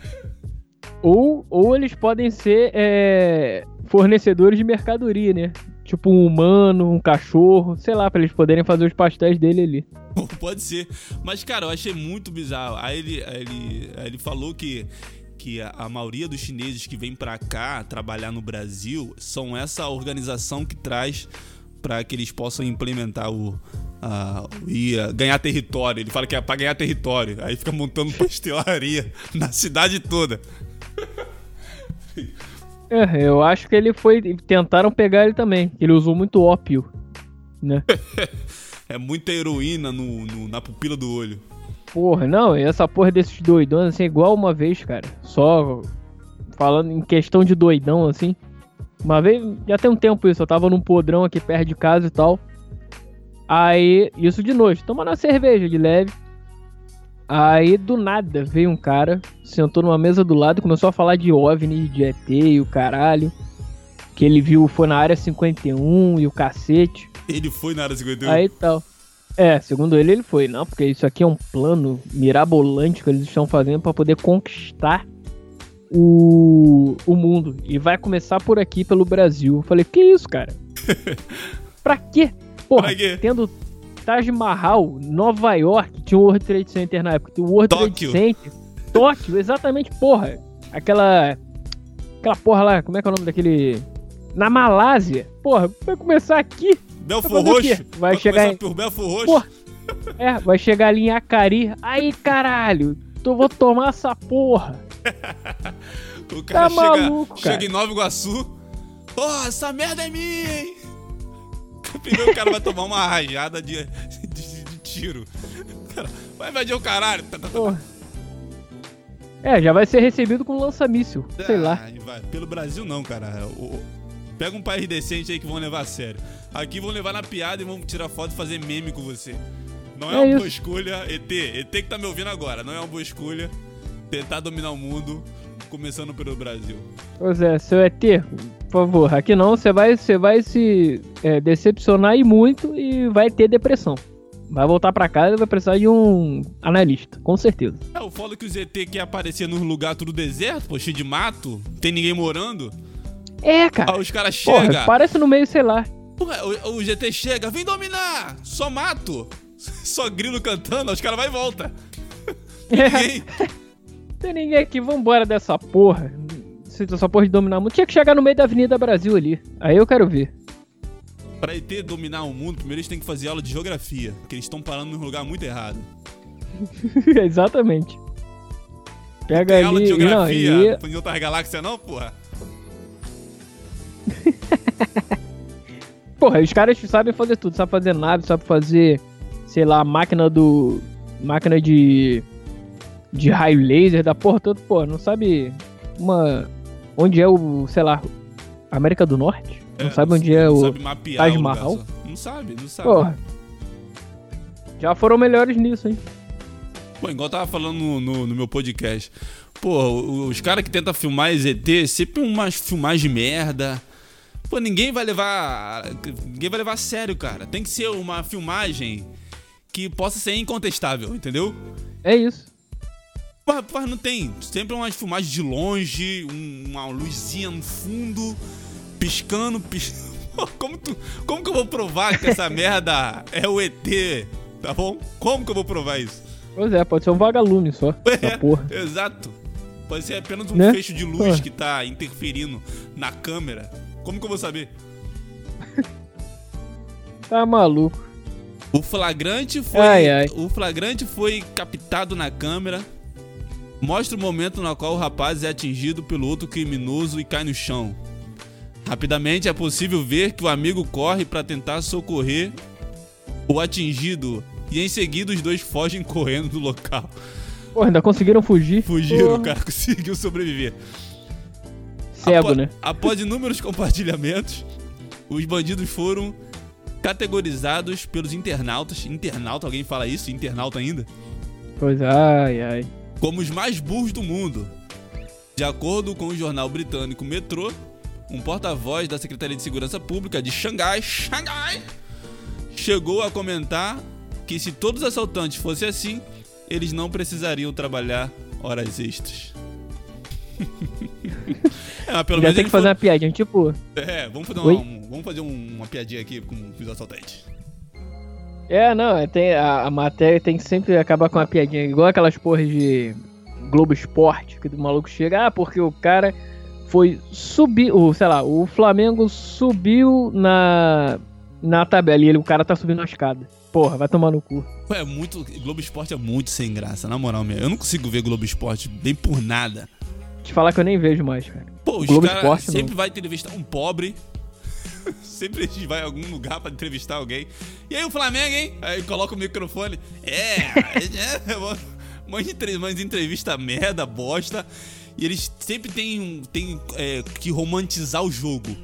Ou, ou eles podem ser é, fornecedores de mercadoria, né? Tipo um humano, um cachorro, sei lá, para eles poderem fazer os pastéis dele ali. Pode ser. Mas, cara, eu achei muito bizarro. Aí ele, ele, ele falou que, que a, a maioria dos chineses que vem para cá trabalhar no Brasil são essa organização que traz para que eles possam implementar o. Uh, e ganhar território. Ele fala que é pra ganhar território. Aí fica montando pastelaria na cidade toda. É, eu acho que ele foi. Tentaram pegar ele também. Ele usou muito ópio, né? é muita heroína no, no, na pupila do olho. Porra, não, essa porra desses doidões, assim, igual uma vez, cara. Só falando em questão de doidão, assim. Uma vez, já tem um tempo isso, eu tava num podrão aqui perto de casa e tal. Aí, isso de noite, tomando uma cerveja de leve. Aí do nada veio um cara, sentou numa mesa do lado, começou a falar de OVNI, de ET e o caralho. Que ele viu, foi na área 51 e o cacete. Ele foi na área 51? Aí tal. É, segundo ele, ele foi. Não, porque isso aqui é um plano mirabolante que eles estão fazendo para poder conquistar o, o mundo. E vai começar por aqui, pelo Brasil. Eu falei, que isso, cara? pra quê? Porra, pra quê? tendo Taj Mahal, Nova York, tinha o World Trade Center na época, o World Tóquio. Trade Center. Tóquio, exatamente, porra. Aquela. Aquela porra lá, como é que é o nome daquele. Na Malásia. Porra, vai começar aqui. Belfor Roxo. Vai, vai chegar em... por Belfor Roxo. Porra. É, vai chegar ali em Acari. Aí, caralho, eu vou tomar essa porra. o cara tá chega, maluco, cara. chega em Nova Iguaçu. Porra, essa merda é minha, hein? Primeiro o cara vai tomar uma rajada de, de, de tiro. Cara, vai invadir o caralho. Tá, tá, tá. É, já vai ser recebido com lança-míssil. Ah, sei lá. Vai. Pelo Brasil não, cara. O, pega um país decente aí que vão levar a sério. Aqui vão levar na piada e vão tirar foto e fazer meme com você. Não é, é uma isso. boa escolha, ET. ET que tá me ouvindo agora. Não é uma boa escolha tentar dominar o mundo começando pelo Brasil. Pois é, seu ET, por favor, aqui não, você vai, você vai se é, decepcionar e muito e vai ter depressão. Vai voltar pra casa e vai precisar de um analista, com certeza. É, o foda que o ZT quer aparecer num lugar tudo deserto, pô, cheio de mato, tem ninguém morando. É, cara. Aí os caras chegam. Parece no meio, sei lá. Porra, o, o, GT chega, vem dominar! Só mato! Só grilo cantando, os caras vai e volta. É. Ninguém. Tem ninguém aqui, vambora dessa porra. Essa porra de dominar muito. Tinha que chegar no meio da Avenida Brasil ali. Aí eu quero ver. Pra ET dominar o mundo, primeiro eles têm que fazer aula de geografia, porque eles estão parando num lugar muito errado. Exatamente. Pega Tem ali. aula de geografia não, e- em outras galáxias não, porra? Porra, os caras sabem fazer tudo. Sabem fazer nave, sabem fazer, sei lá, máquina do. Máquina de. De raio laser da porra toda. Pô, não sabe uma. Onde é o. Sei lá. América do Norte? Não sabe onde é não o. sabe Taj o lugar Mahal? Não sabe, não sabe. Porra. Já foram melhores nisso, hein? Pô, igual eu tava falando no, no- no meu podcast. Pô, os caras que tentam filmar EZT, sempre umas filmagens de merda. Pô, ninguém vai levar. Ninguém vai levar a sério, cara. Tem que ser uma filmagem que possa ser incontestável, entendeu? É isso. Mas, mas não tem. Sempre umas filmagens de longe, um- uma luzinha no fundo, piscando, piscando. Como, tu, como que eu vou provar que essa merda é o ET? Tá bom? Como que eu vou provar isso? Pois é, pode ser um vagalume só. Porra. Exato. Pode ser apenas um Né? feixe de luz que tá interferindo na câmera. Como que eu vou saber? Tá maluco. O flagrante foi. Ai, ai. O flagrante foi captado na câmera. Mostra o momento no qual o rapaz é atingido pelo outro criminoso e cai no chão. Rapidamente é possível ver que o amigo corre para tentar socorrer o atingido. E em seguida os dois fogem correndo do local. Pô, ainda conseguiram fugir. Fugiram, Porra. o cara conseguiu sobreviver. Cego, Apo- né? Após inúmeros compartilhamentos, os bandidos foram categorizados pelos internautas. Internauta, alguém fala isso? Internauta ainda? Pois ai, ai. Como os mais burros do mundo. De acordo com o jornal britânico Metro, um porta-voz da Secretaria de Segurança Pública de Xangai, Xangai, chegou a comentar que se todos os assaltantes fossem assim, eles não precisariam trabalhar horas extras. é, mas pelo Já menos tem que fazer uma piadinha, tipo. é, vamos fazer, uma, um- vamos fazer um- uma piadinha aqui com os assaltantes. É, não, é, tem, a, a matéria tem que sempre acabar com uma piadinha, igual aquelas porras de Globo Esporte, que o maluco chega, ah, porque o cara foi subir, o, sei lá, o Flamengo subiu na, na tabela e ele, o cara tá subindo a escada. Porra, vai tomar no cu. Ué, é muito. Globo Esporte é muito sem graça, na moral mesmo. Eu não consigo ver Globo Esporte bem por nada. Te falar que eu nem vejo mais, cara. Pô, os Globo Esporte, sempre vai entrevistar um pobre. sempre a gente vai a algum lugar pra entrevistar alguém. E aí o Flamengo, hein? Aí coloca o microfone. É, é, entre- uma entrevista merda, bosta. E eles sempre têm, têm é, que romantizar o jogo.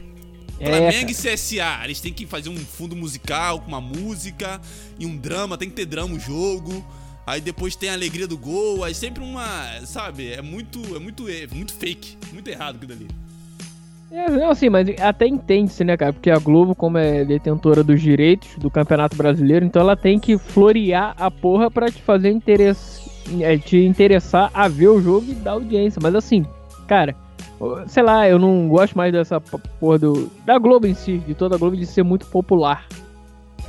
É, Flamengo e CSA, eles têm que fazer um fundo musical com uma música e um drama, tem que ter drama o jogo. Aí depois tem a alegria do gol, aí sempre uma, sabe, é muito, é muito, é muito fake, muito errado aquilo ali. É, não, sim, mas até entende-se, né, cara? Porque a Globo, como é detentora dos direitos do Campeonato Brasileiro, então ela tem que florear a porra pra te fazer interesse, é, te interessar a ver o jogo e dar audiência. Mas assim, cara, sei lá, eu não gosto mais dessa porra do, da Globo em si, de toda a Globo, de ser muito popular.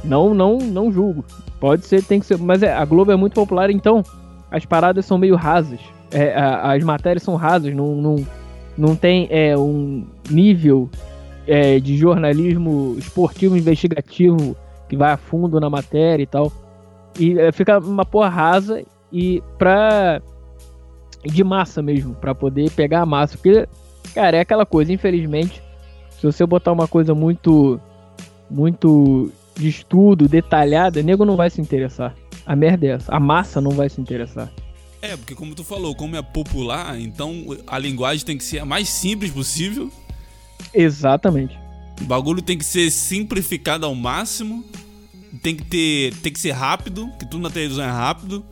Não, não, não julgo. Pode ser, tem que ser, mas é, a Globo é muito popular, então as paradas são meio rasas. É, a- as matérias são rasas, não, não, não tem é, um nível é, de jornalismo esportivo investigativo que vai a fundo na matéria e tal. E é, fica uma porra rasa e pra. de massa mesmo, pra poder pegar a massa. Porque, cara, é aquela coisa, infelizmente, se você botar uma coisa muito. muito de estudo, detalhada, nego não vai se interessar. A merda é essa. A massa não vai se interessar. É, porque como tu falou, como é popular, então a linguagem tem que ser a mais simples possível, Exatamente. o bagulho tem que ser simplificado ao máximo, tem que ter, tem que ser rápido, que tudo na televisão é rápido.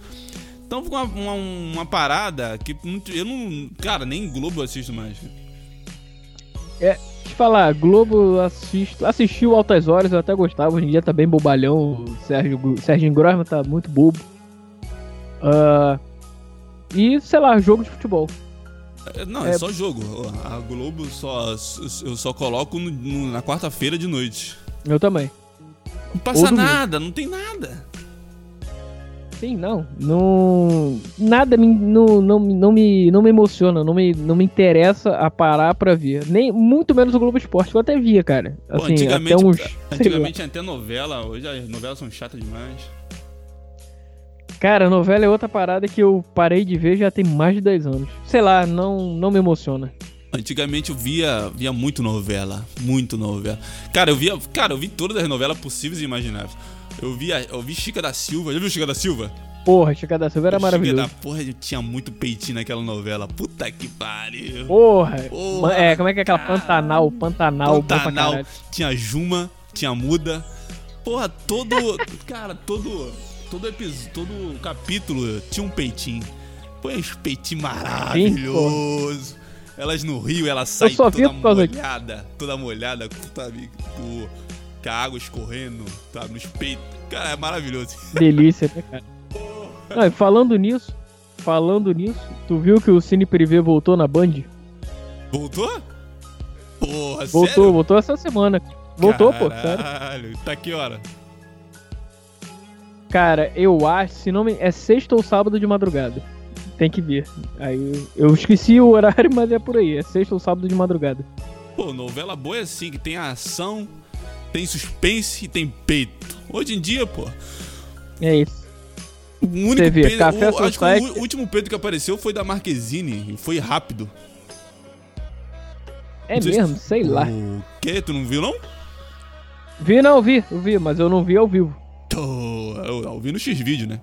Então fica uma, uma, uma parada que eu não, cara, nem Globo eu assisto mais. Te falar, Globo assisto, assistiu Altas Horas, eu até gostava, hoje em dia tá bem bobalhão, o Sérgio, Gro- Serginho Grosman tá muito bobo. Ah, e, sei lá, jogo de futebol. É, Não, é, É. só jogo. A Globo só eu só coloco no- no- na quarta-feira de noite. Eu também. Não passa nada, não tem nada. sim, não. não nada me, não, não, não, me, não me emociona, não me, não me interessa a parar pra ver. Nem, muito menos o Globo Esporte, que eu até via, cara. Assim, Pô, antigamente, até uns, antigamente tinha até novela, hoje as novelas são chatas demais. Cara, novela é outra parada que eu parei de ver já tem mais de 10 anos. Sei lá, não, não me emociona. Antigamente eu via, via muito novela, muito novela. Cara, eu via, cara, eu vi todas as novelas possíveis e imagináveis. Eu vi, eu vi Chica da Silva. Já viu Chica da Silva? Porra, Chica da Silva era Chica maravilhoso. Chica da porra, tinha muito peitinho naquela novela. Puta que pariu. Porra. porra é, como é que é aquela Pantanal? Pantanal. Pantanal. Tinha Juma, tinha Muda. Porra, todo. cara, todo. Todo episódio, todo capítulo tinha um peitinho. Pô, esse peitinho maravilhoso. Sim, Elas no rio, ela sai toda molhada. Toda molhada, puta amigo com a água escorrendo, tá, nos peitos. Cara, é maravilhoso. Delícia, né, cara? Não, e falando nisso, falando nisso, tu viu que o Cine Privé voltou na Band? Voltou? Porra, Voltou, sério? voltou essa semana. Voltou, Caralho, pô, sério. Caralho, tá que hora? Cara, eu acho, se não me... É sexta ou sábado de madrugada. Tem que ver. Aí eu esqueci o horário, mas é por aí. É sexta ou sábado de madrugada. Pô, novela boa é assim, que tem ação, tem suspense e tem peito. Hoje em dia, pô. É isso. O único Você vê, peito, Café o, acho que o último peito que apareceu foi da Marquezine e foi rápido. É não mesmo? Se... Sei lá. O quê? Tu não viu, não? Vi, não, vi, eu vi, mas eu não vi ao vivo. Tô, vi no X-Vídeo, né?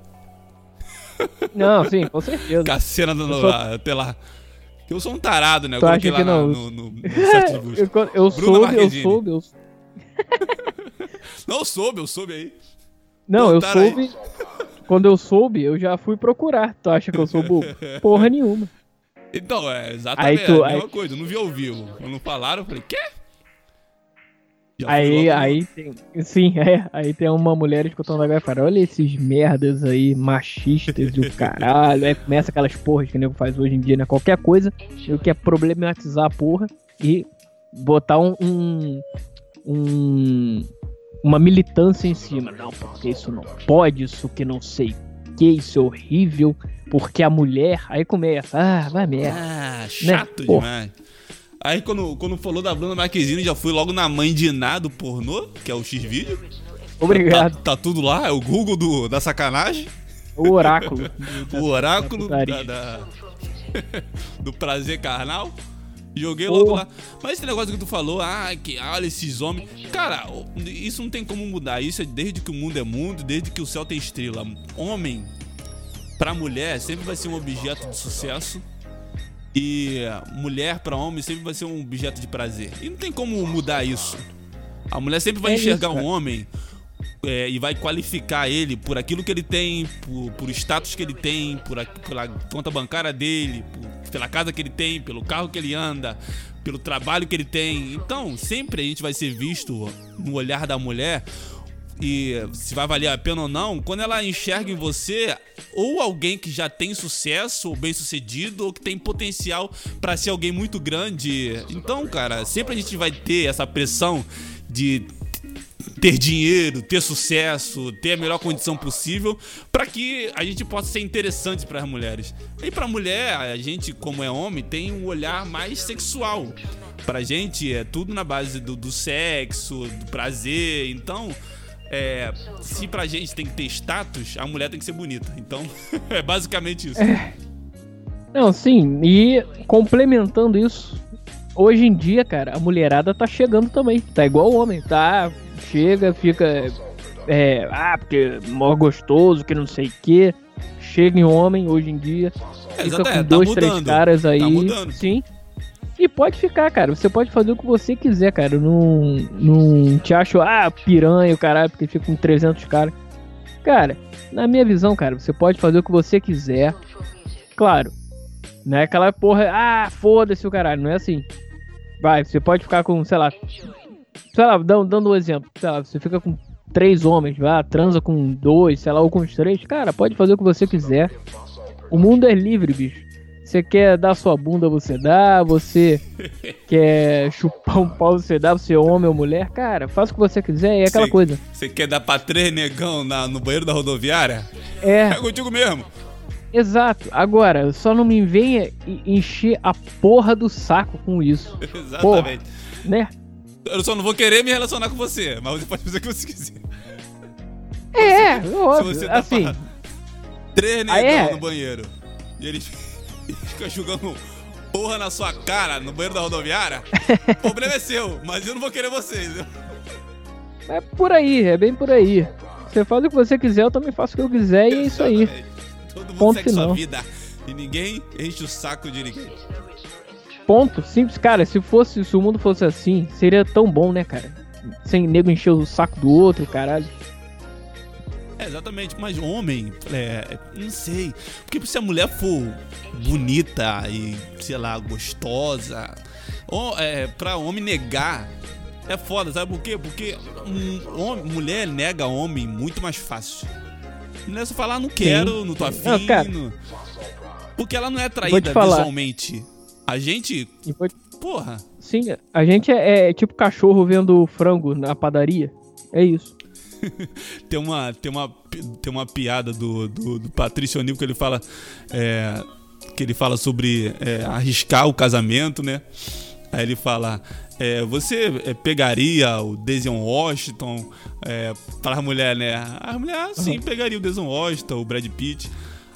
Não, sim, com certeza. Com a cena do, sou... até lá. Eu sou um tarado, né? Eu acha que não? No, no, no eu, eu soube, eu soube, eu soube. Não, eu soube, eu soube aí. Não, eu soube. Aí. Quando eu soube, eu já fui procurar. Tu acha que eu sou bobo? Porra nenhuma. Então, é exatamente aí tu, a mesma aí... coisa. Eu não vi ao vivo. Quando falaram, eu falei, quê? Já aí, aí tem. Sim, é. Aí tem uma mulher escutando agora e fala: Olha esses merdas aí, machistas do caralho. Aí começa aquelas porras que o nego faz hoje em dia, né? Qualquer coisa, eu quer problematizar a porra e botar um, um, um, uma militância em cima. Não, porque isso não pode, isso que não sei que, isso é horrível, porque a mulher. Aí começa, ah, vai merda. Ah, né? chato né? demais. Aí quando, quando falou da Bruna Marquezine, já fui logo na mãe de nada do pornô, que é o X-Vídeo. Obrigado. Tá, tá, tudo lá, é o Google do, da sacanagem. O oráculo. o oráculo da, da, do prazer carnal. Joguei logo lá. Mas esse negócio que tu falou, ah, que olha esses homens. Cara, isso não tem como mudar. Isso é desde que o mundo é mundo, desde que o céu tem estrela. Homem, pra mulher, sempre vai ser um objeto de sucesso. E mulher para homem sempre vai ser um objeto de prazer. E não tem como mudar isso. A mulher sempre vai é enxergar isso, um homem é, e vai qualificar ele por aquilo que ele tem, por, por status que ele tem, por a, pela conta bancária dele, por, pela casa que ele tem, pelo carro que ele anda, pelo trabalho que ele tem. Então, sempre a gente vai ser visto no olhar da mulher e se vai valer a pena ou não, quando ela enxerga em você ou alguém que já tem sucesso, ou bem sucedido, ou que tem potencial para ser alguém muito grande. Então, cara, sempre a gente vai ter essa pressão de ter dinheiro, ter sucesso, ter a melhor condição possível para que a gente possa ser interessante para as mulheres. E para mulher, a gente, como é homem, tem um olhar mais sexual. Pra gente é tudo na base do, do sexo, do prazer. Então, é, se pra gente tem que ter status, a mulher tem que ser bonita. Então, é basicamente isso. É. Não, sim, e complementando isso, hoje em dia, cara, a mulherada tá chegando também. Tá igual o homem, tá? Chega, fica. É, ah, porque é mó gostoso, que não sei o quê. Chega em homem hoje em dia. É, fica com é, tá dois, mudando, três caras aí. Tá mudando. Sim. E pode ficar, cara. Você pode fazer o que você quiser, cara. Não, não te acho, ah, piranha, o caralho, porque fica com 300 caras. Cara, na minha visão, cara, você pode fazer o que você quiser. Claro, não é aquela porra, ah, foda-se o caralho, não é assim. Vai, você pode ficar com, sei lá, sei lá, dando, um exemplo, sei lá, você fica com três homens, vai, transa com dois, sei lá, ou com os três, cara, pode fazer o que você quiser. O mundo é livre, bicho. Você quer dar sua bunda, você dá. Você quer chupar um pau, você dá. Você é homem ou mulher. Cara, faz o que você quiser e é aquela Cê- coisa. Você quer dar pra três negão na- no banheiro da rodoviária? É, É contigo mesmo. exato. Agora, só não me venha encher a porra do saco com isso, Exatamente. né? Eu só não vou querer me relacionar com você, mas você pode fazer o que você quiser. É, Se óbvio. você dá Assim, três negão Ah, é? no banheiro e ele fica jogando porra na sua cara no banheiro da rodoviária, o problema é seu, mas eu não vou querer vocês. é por aí, é bem por aí. Você faz o que você quiser, eu também faço o que eu quiser e é isso aí. Todo mundo Ponto segue sua final. vida e ninguém enche o saco de ninguém. Ponto. Simples, cara. Se fosse, se o mundo fosse assim, seria tão bom, né, cara? Sem nego encher o saco do outro, caralho. É, exatamente, mas homem, é, não sei. Porque se a mulher for bonita e, sei lá, gostosa, ou, é, pra homem negar, é foda, sabe por quê? Porque um, homem- mulher nega homem muito mais fácil. Mulher só falar, não quero, não tô afim. Não, cara. não- Porque ela não é te traída visualmente. A gente, E foi- porra, Sim, a gente é, é tipo cachorro vendo frango na padaria. É isso. Tem uma, tem uma, tem uma piada do, do, do Patrício O'Neill que ele fala é, que ele fala sobre é, arriscar o casamento, né? Aí ele fala, é, você é, pegaria o Denzel Washington é, para a mulher, né? A mulher, sim, pegaria o Denzel Washington, o Brad Pitt.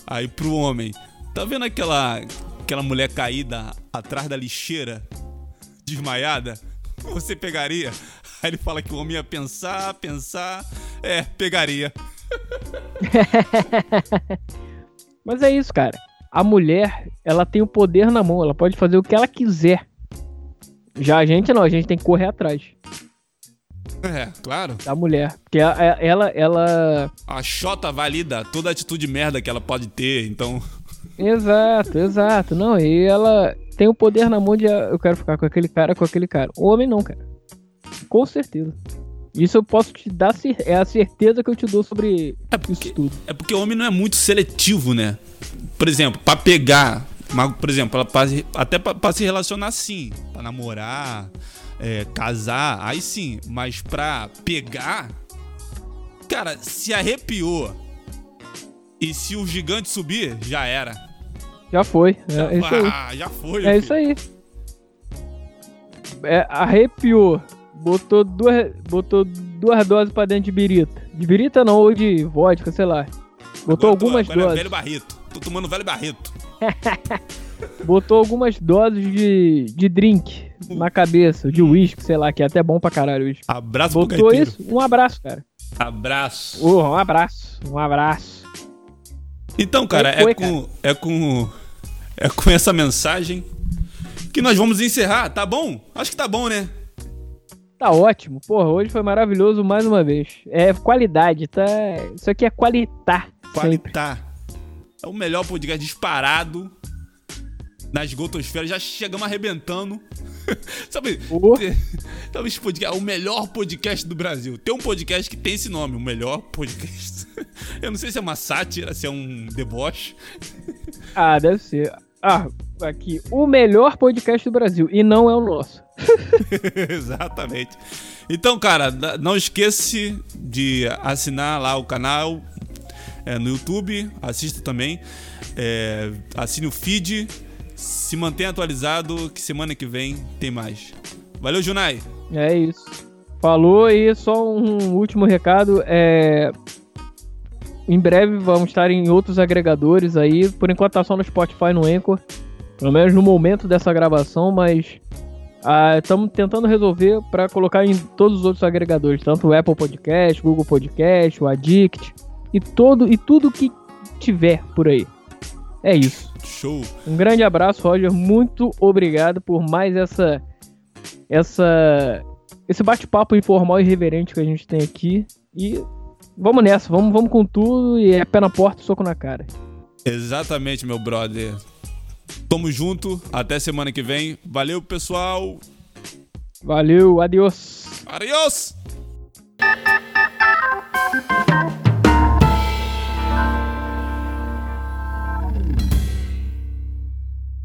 Aí pro homem, tá vendo aquela, aquela mulher caída atrás da lixeira, desmaiada? Você pegaria? Aí ele fala que o homem ia pensar, pensar. É, pegaria. Mas é isso, cara. A mulher, ela tem o poder na mão, ela pode fazer o que ela quiser. Já a gente não, a gente tem que correr atrás É, claro. da mulher. Porque a- a- ela, ela. A Xota valida toda a atitude merda que ela pode ter, então. Exato, exato. Não, e ela tem o poder na mão de eu quero ficar com aquele cara, com aquele cara. O homem não, cara. Com certeza. Isso eu posso te dar, é a certeza que eu te dou sobre É porque- isso tudo. É porque o homem não é muito seletivo, né? Por exemplo, pra pegar. mas, Por exemplo, pra- até pra, pra se relacionar sim. Pra namorar, é, casar, aí sim. Mas pra pegar. Cara, se arrepiou. E se o gigante subir, já era. Já foi. É, é isso aí. Ah, já foi. É filho. isso aí. É, arrepiou. Botou duas, botou duas doses pra dentro de birita. De birita não, ou de vodka, sei lá. Botou Agora eu tô- algumas agora é doses. velho barreto. Tô tomando velho barreto. Botou algumas doses de, de drink na cabeça, de uísque, sei lá, que é até bom pra caralho uísque. Abraço pro Botou gaiteiro. isso, um abraço, cara. Abraço. Oh, um abraço, um abraço. Então, cara, Aí foi, é com é com é com essa mensagem que nós vamos encerrar, tá bom? Acho que tá bom, né? Tá ótimo. Porra, hoje foi maravilhoso mais uma vez. É qualidade, tá? Isso aqui é qualitar. Sempre. Qualitar. É o melhor podcast disparado na esgotosfera. Já chegamos arrebentando. Sabe? Oh. Sabe esse podcast? É o melhor podcast do Brasil. Tem um podcast que tem esse nome, o melhor podcast. Eu não sei se é uma sátira, se é um deboche. Ah, deve ser. Ah, aqui, o melhor podcast do Brasil. E não é o nosso. Exatamente. Então, cara, não esqueça de assinar lá o canal é, no YouTube, assista também, é, assine o feed, se mantenha atualizado que semana que vem tem mais. Valeu, Junai. É isso. Falou e só um último recado. É... Em breve vamos estar em outros agregadores aí. Por enquanto tá só no Spotify no Anchor. Pelo menos no momento dessa gravação, mas estamos tentando resolver para colocar em todos os outros agregadores, tanto o Apple Podcast, Google Podcast, o Addict e todo e tudo que tiver por aí. É isso. Show. Um grande abraço, Roger. Muito obrigado por mais essa essa esse bate-papo informal e reverente que a gente tem aqui. E vamos nessa, vamos, vamos com tudo e é pé na porta soco na cara. Exatamente, meu brother. Tamo junto, até semana que vem. Valeu, pessoal. Valeu, adiós. Adiós.